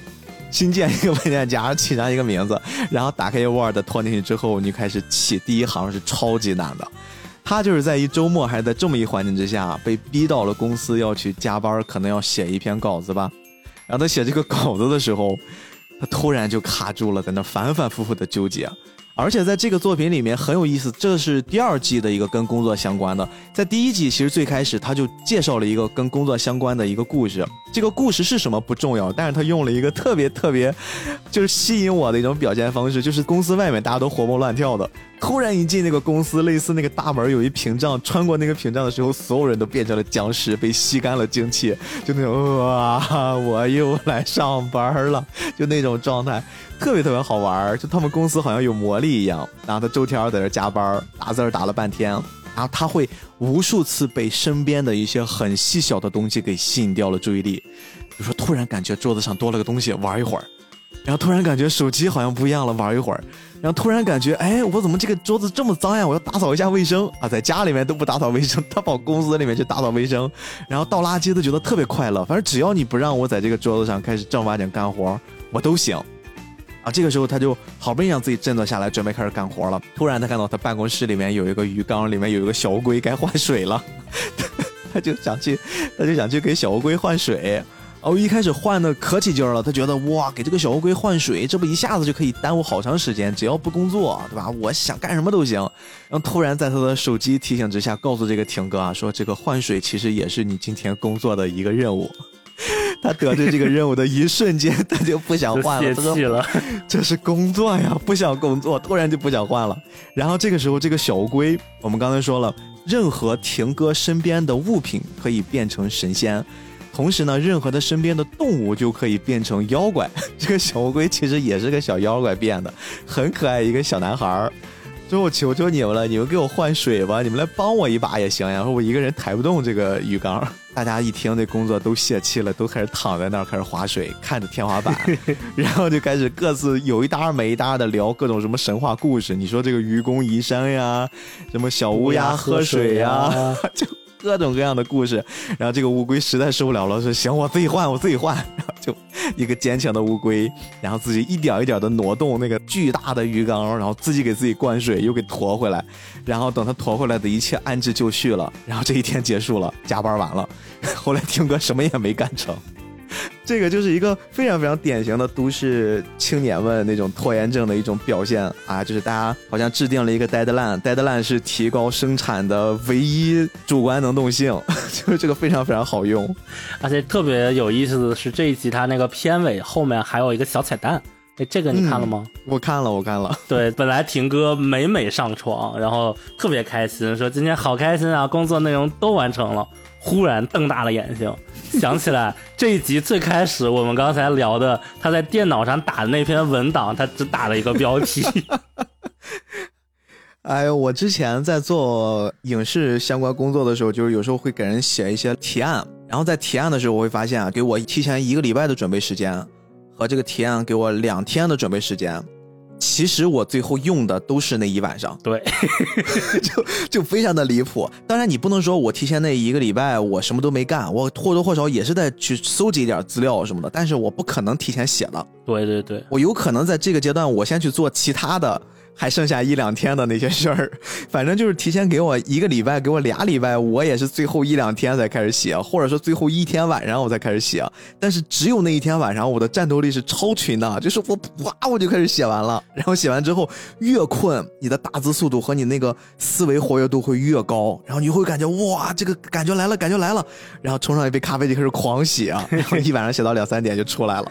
新建一个文件夹，起上一个名字，然后打开 Word 拖进去之后，你就开始起第一行是超级难的。他就是在一周末，还在这么一环境之下，被逼到了公司要去加班，可能要写一篇稿子吧。然后他写这个稿子的时候，他突然就卡住了，在那反反复复的纠结。而且在这个作品里面很有意思，这是第二季的一个跟工作相关的。在第一季其实最开始他就介绍了一个跟工作相关的一个故事，这个故事是什么不重要，但是他用了一个特别特别，就是吸引我的一种表现方式，就是公司外面大家都活蹦乱跳的，突然一进那个公司，类似那个大门有一屏障，穿过那个屏障的时候，所有人都变成了僵尸，被吸干了精气，就那种哇，我又来上班了，就那种状态。特别特别好玩就他们公司好像有魔力一样，然后他周天在这加班打字打了半天，然后他会无数次被身边的一些很细小的东西给吸引掉了注意力，比如说突然感觉桌子上多了个东西，玩一会儿，然后突然感觉手机好像不一样了，玩一会儿，然后突然感觉哎，我怎么这个桌子这么脏呀？我要打扫一下卫生啊，在家里面都不打扫卫生，他跑公司里面去打扫卫生，然后倒垃圾都觉得特别快乐，反正只要你不让我在这个桌子上开始正儿八经干活，我都行。啊，这个时候他就好不容易让自己振作下来，准备开始干活了。突然他看到他办公室里面有一个鱼缸，里面有一个小乌龟该换水了，<laughs> 他就想去，他就想去给小乌龟换水。哦，一开始换的可起劲儿了，他觉得哇，给这个小乌龟换水，这不一下子就可以耽误好长时间，只要不工作，对吧？我想干什么都行。然后突然在他的手机提醒之下，告诉这个挺哥啊，说这个换水其实也是你今天工作的一个任务。<laughs> 他得知这个任务的一瞬间，他就不想换了。泄气了，这是工作呀，不想工作，突然就不想换了。然后这个时候，这个小乌龟，我们刚才说了，任何停哥身边的物品可以变成神仙，同时呢，任何的身边的动物就可以变成妖怪。<laughs> 这个小乌龟其实也是个小妖怪变的，很可爱一个小男孩儿。说我求求你们了，你们给我换水吧，你们来帮我一把也行呀。说我一个人抬不动这个鱼缸。大家一听这工作都泄气了，都开始躺在那儿开始划水，看着天花板，<laughs> 然后就开始各自有一搭没一搭的聊各种什么神话故事。你说这个愚公移山呀，什么小乌鸦喝水呀，<laughs> 就。各种各样的故事，然后这个乌龟实在受不了了，说：“行，我自己换，我自己换。<laughs> ”然后就一个坚强的乌龟，然后自己一点一点的挪动那个巨大的鱼缸，然后自己给自己灌水，又给驮回来。然后等他驮回来的一切安置就绪了，然后这一天结束了，加班完了，<laughs> 后来听哥什么也没干成。<laughs> 这个就是一个非常非常典型的都市青年们那种拖延症的一种表现啊！就是大家好像制定了一个 deadline，deadline 是提高生产的唯一主观能动性，<laughs> 就是这个非常非常好用。而且特别有意思的是，这一集它那个片尾后面还有一个小彩蛋，哎，这个你看了吗？我看了，我看了。对，本来婷哥美美上床，然后特别开心，说今天好开心啊，工作内容都完成了。忽然瞪大了眼睛，想起来这一集最开始我们刚才聊的，他在电脑上打的那篇文档，他只打了一个标题。<laughs> 哎呦，我之前在做影视相关工作的时候，就是有时候会给人写一些提案，然后在提案的时候，我会发现啊，给我提前一个礼拜的准备时间，和这个提案给我两天的准备时间。其实我最后用的都是那一晚上，对，<laughs> 就就非常的离谱。当然，你不能说我提前那一个礼拜我什么都没干，我或多或少也是在去搜集一点资料什么的，但是我不可能提前写了。对对对，我有可能在这个阶段我先去做其他的。还剩下一两天的那些事儿，<laughs> 反正就是提前给我一个礼拜，给我俩礼拜，我也是最后一两天才开始写，或者说最后一天晚上我才开始写。但是只有那一天晚上，我的战斗力是超群的，就是我哇我就开始写完了。<laughs> 然后写完之后，越困，你的打字速度和你那个思维活跃度会越高，然后你会感觉哇这个感觉来了，感觉来了，然后冲上一杯咖啡就开始狂写啊，然后一晚上写到两三点就出来了。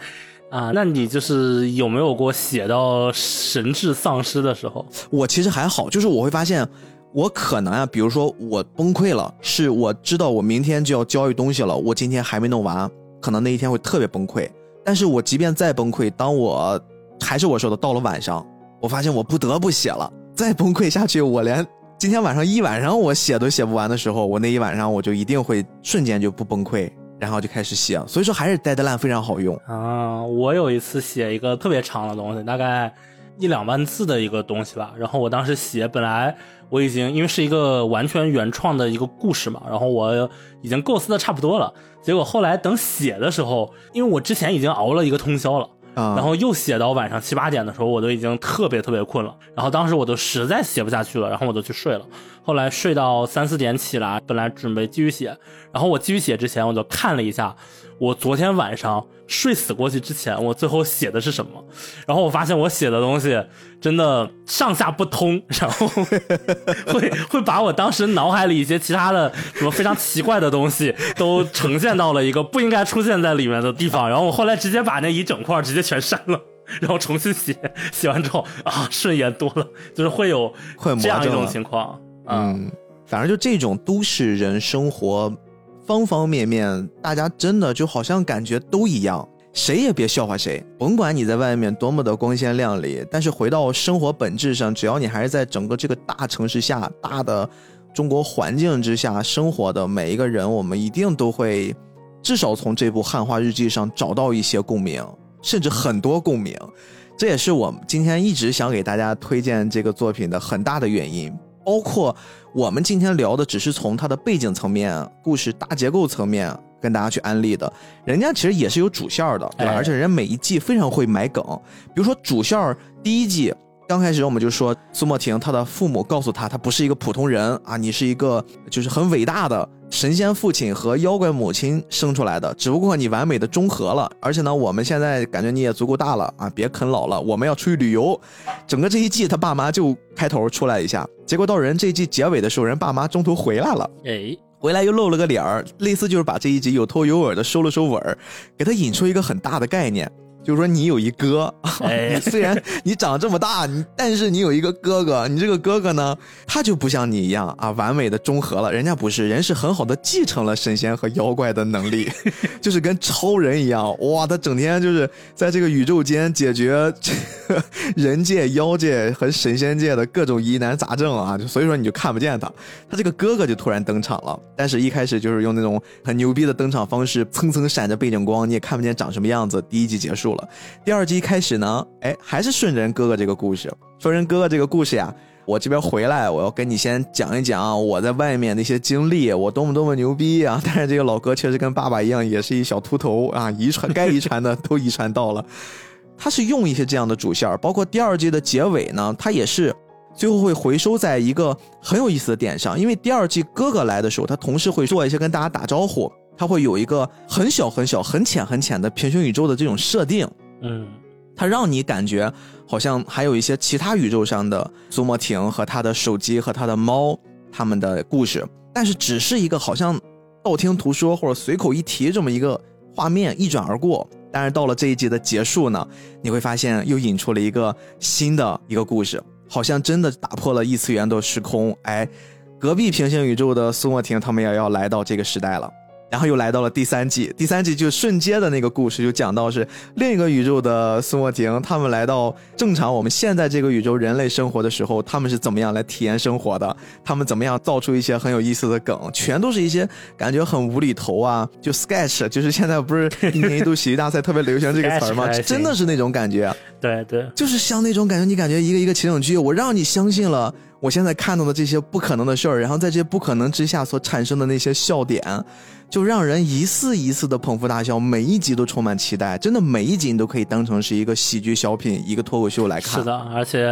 啊，那你就是有没有过写到神智丧失的时候？我其实还好，就是我会发现，我可能啊，比如说我崩溃了，是我知道我明天就要交易东西了，我今天还没弄完，可能那一天会特别崩溃。但是我即便再崩溃，当我还是我说的，到了晚上，我发现我不得不写了，再崩溃下去，我连今天晚上一晚上我写都写不完的时候，我那一晚上我就一定会瞬间就不崩溃。然后就开始写，所以说还是 deadline 非常好用啊。我有一次写一个特别长的东西，大概一两万字的一个东西吧。然后我当时写，本来我已经因为是一个完全原创的一个故事嘛，然后我已经构思的差不多了。结果后来等写的时候，因为我之前已经熬了一个通宵了。然后又写到晚上七八点的时候，我都已经特别特别困了。然后当时我都实在写不下去了，然后我就去睡了。后来睡到三四点起来，本来准备继续写。然后我继续写之前，我就看了一下。我昨天晚上睡死过去之前，我最后写的是什么？然后我发现我写的东西真的上下不通，<laughs> 然后会会把我当时脑海里一些其他的什么非常奇怪的东西都呈现到了一个不应该出现在里面的地方。然后我后来直接把那一整块直接全删了，<laughs> 然后重新写。写完之后啊，顺眼多了，就是会有这样一种情况。嗯，反正就这种都市人生活。方方面面，大家真的就好像感觉都一样，谁也别笑话谁。甭管你在外面多么的光鲜亮丽，但是回到生活本质上，只要你还是在整个这个大城市下、大的中国环境之下生活的每一个人，我们一定都会至少从这部汉化日记上找到一些共鸣，甚至很多共鸣。这也是我今天一直想给大家推荐这个作品的很大的原因。包括我们今天聊的，只是从它的背景层面、故事大结构层面跟大家去安利的。人家其实也是有主线的，对吧？而且人家每一季非常会埋梗。比如说主线第一季刚开始我们就说苏莫婷，她的父母告诉她，她不是一个普通人啊，你是一个就是很伟大的神仙父亲和妖怪母亲生出来的，只不过你完美的中和了。而且呢，我们现在感觉你也足够大了啊，别啃老了，我们要出去旅游。整个这一季，他爸妈就开头出来一下，结果到人这一季结尾的时候，人爸妈中途回来了，哎，回来又露了个脸儿，类似就是把这一集有头有尾的收了收尾儿，给他引出一个很大的概念。就是说，你有一哥，<laughs> 你虽然你长这么大，你但是你有一个哥哥，你这个哥哥呢，他就不像你一样啊，完美的中和了。人家不是，人是很好的继承了神仙和妖怪的能力，<laughs> 就是跟超人一样。哇，他整天就是在这个宇宙间解决 <laughs> 人界、妖界和神仙界的各种疑难杂症啊，就所以说你就看不见他。他这个哥哥就突然登场了，但是一开始就是用那种很牛逼的登场方式，蹭蹭闪着背景光，你也看不见长什么样子。第一集结束。了，第二季一开始呢，哎，还是顺着人哥哥这个故事。说人哥哥这个故事呀，我这边回来，我要跟你先讲一讲我在外面那些经历，我多么多么牛逼啊！<laughs> 但是这个老哥确实跟爸爸一样，也是一小秃头啊，遗传该遗传的都遗传到了。他是用一些这样的主线，包括第二季的结尾呢，他也是最后会回收在一个很有意思的点上，因为第二季哥哥来的时候，他同时会做一些跟大家打招呼。它会有一个很小很小、很浅很浅的平行宇宙的这种设定，嗯，它让你感觉好像还有一些其他宇宙上的苏莫婷和他的手机和他的猫他们的故事，但是只是一个好像道听途说或者随口一提这么一个画面一转而过。但是到了这一集的结束呢，你会发现又引出了一个新的一个故事，好像真的打破了异次元的时空。哎，隔壁平行宇宙的苏莫婷他们也要来到这个时代了。然后又来到了第三季，第三季就瞬间的那个故事就讲到是另一个宇宙的苏莫婷，他们来到正常我们现在这个宇宙人类生活的时候，他们是怎么样来体验生活的？他们怎么样造出一些很有意思的梗？全都是一些感觉很无厘头啊，就 sketch，就是现在不是一年一度喜剧大赛特别流行这个词吗？<laughs> 真的是那种感觉。对对，就是像那种感觉，你感觉一个一个情景剧，我让你相信了。我现在看到的这些不可能的事儿，然后在这些不可能之下所产生的那些笑点，就让人一次一次的捧腹大笑，每一集都充满期待。真的，每一集你都可以当成是一个喜剧小品、一个脱口秀来看。是的，而且，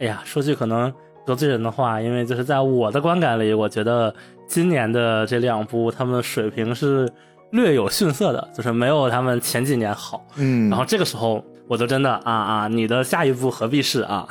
哎呀，说句可能得罪人的话，因为就是在我的观感里，我觉得今年的这两部他们的水平是略有逊色的，就是没有他们前几年好。嗯，然后这个时候。我就真的啊啊！你的下一步何必是啊？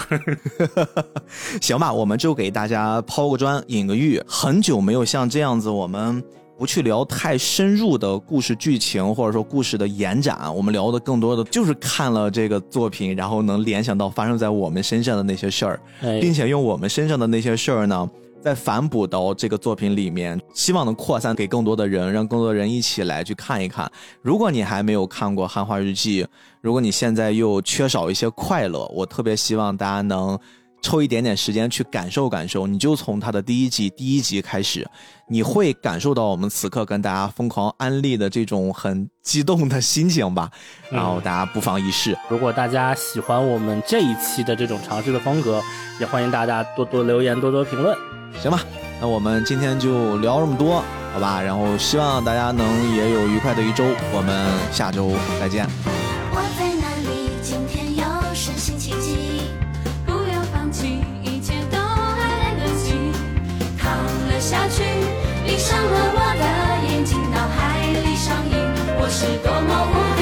<laughs> 行吧，我们就给大家抛个砖，引个玉。很久没有像这样子，我们不去聊太深入的故事剧情，或者说故事的延展，我们聊的更多的就是看了这个作品，然后能联想到发生在我们身上的那些事儿，并且用我们身上的那些事儿呢。再反哺到这个作品里面，希望能扩散给更多的人，让更多的人一起来去看一看。如果你还没有看过《汉化日记》，如果你现在又缺少一些快乐，我特别希望大家能。抽一点点时间去感受感受，你就从它的第一季第一集开始，你会感受到我们此刻跟大家疯狂安利的这种很激动的心情吧。然后大家不妨一试。如果大家喜欢我们这一期的这种尝试的风格，也欢迎大家多多留言，多多评论。行吧，那我们今天就聊这么多，好吧？然后希望大家能也有愉快的一周，我们下周再见。我在哪里？今天又是星期几？不要放弃，一切都还来得及。躺了下去，闭上了我的眼睛，脑海里上映，我是多么无。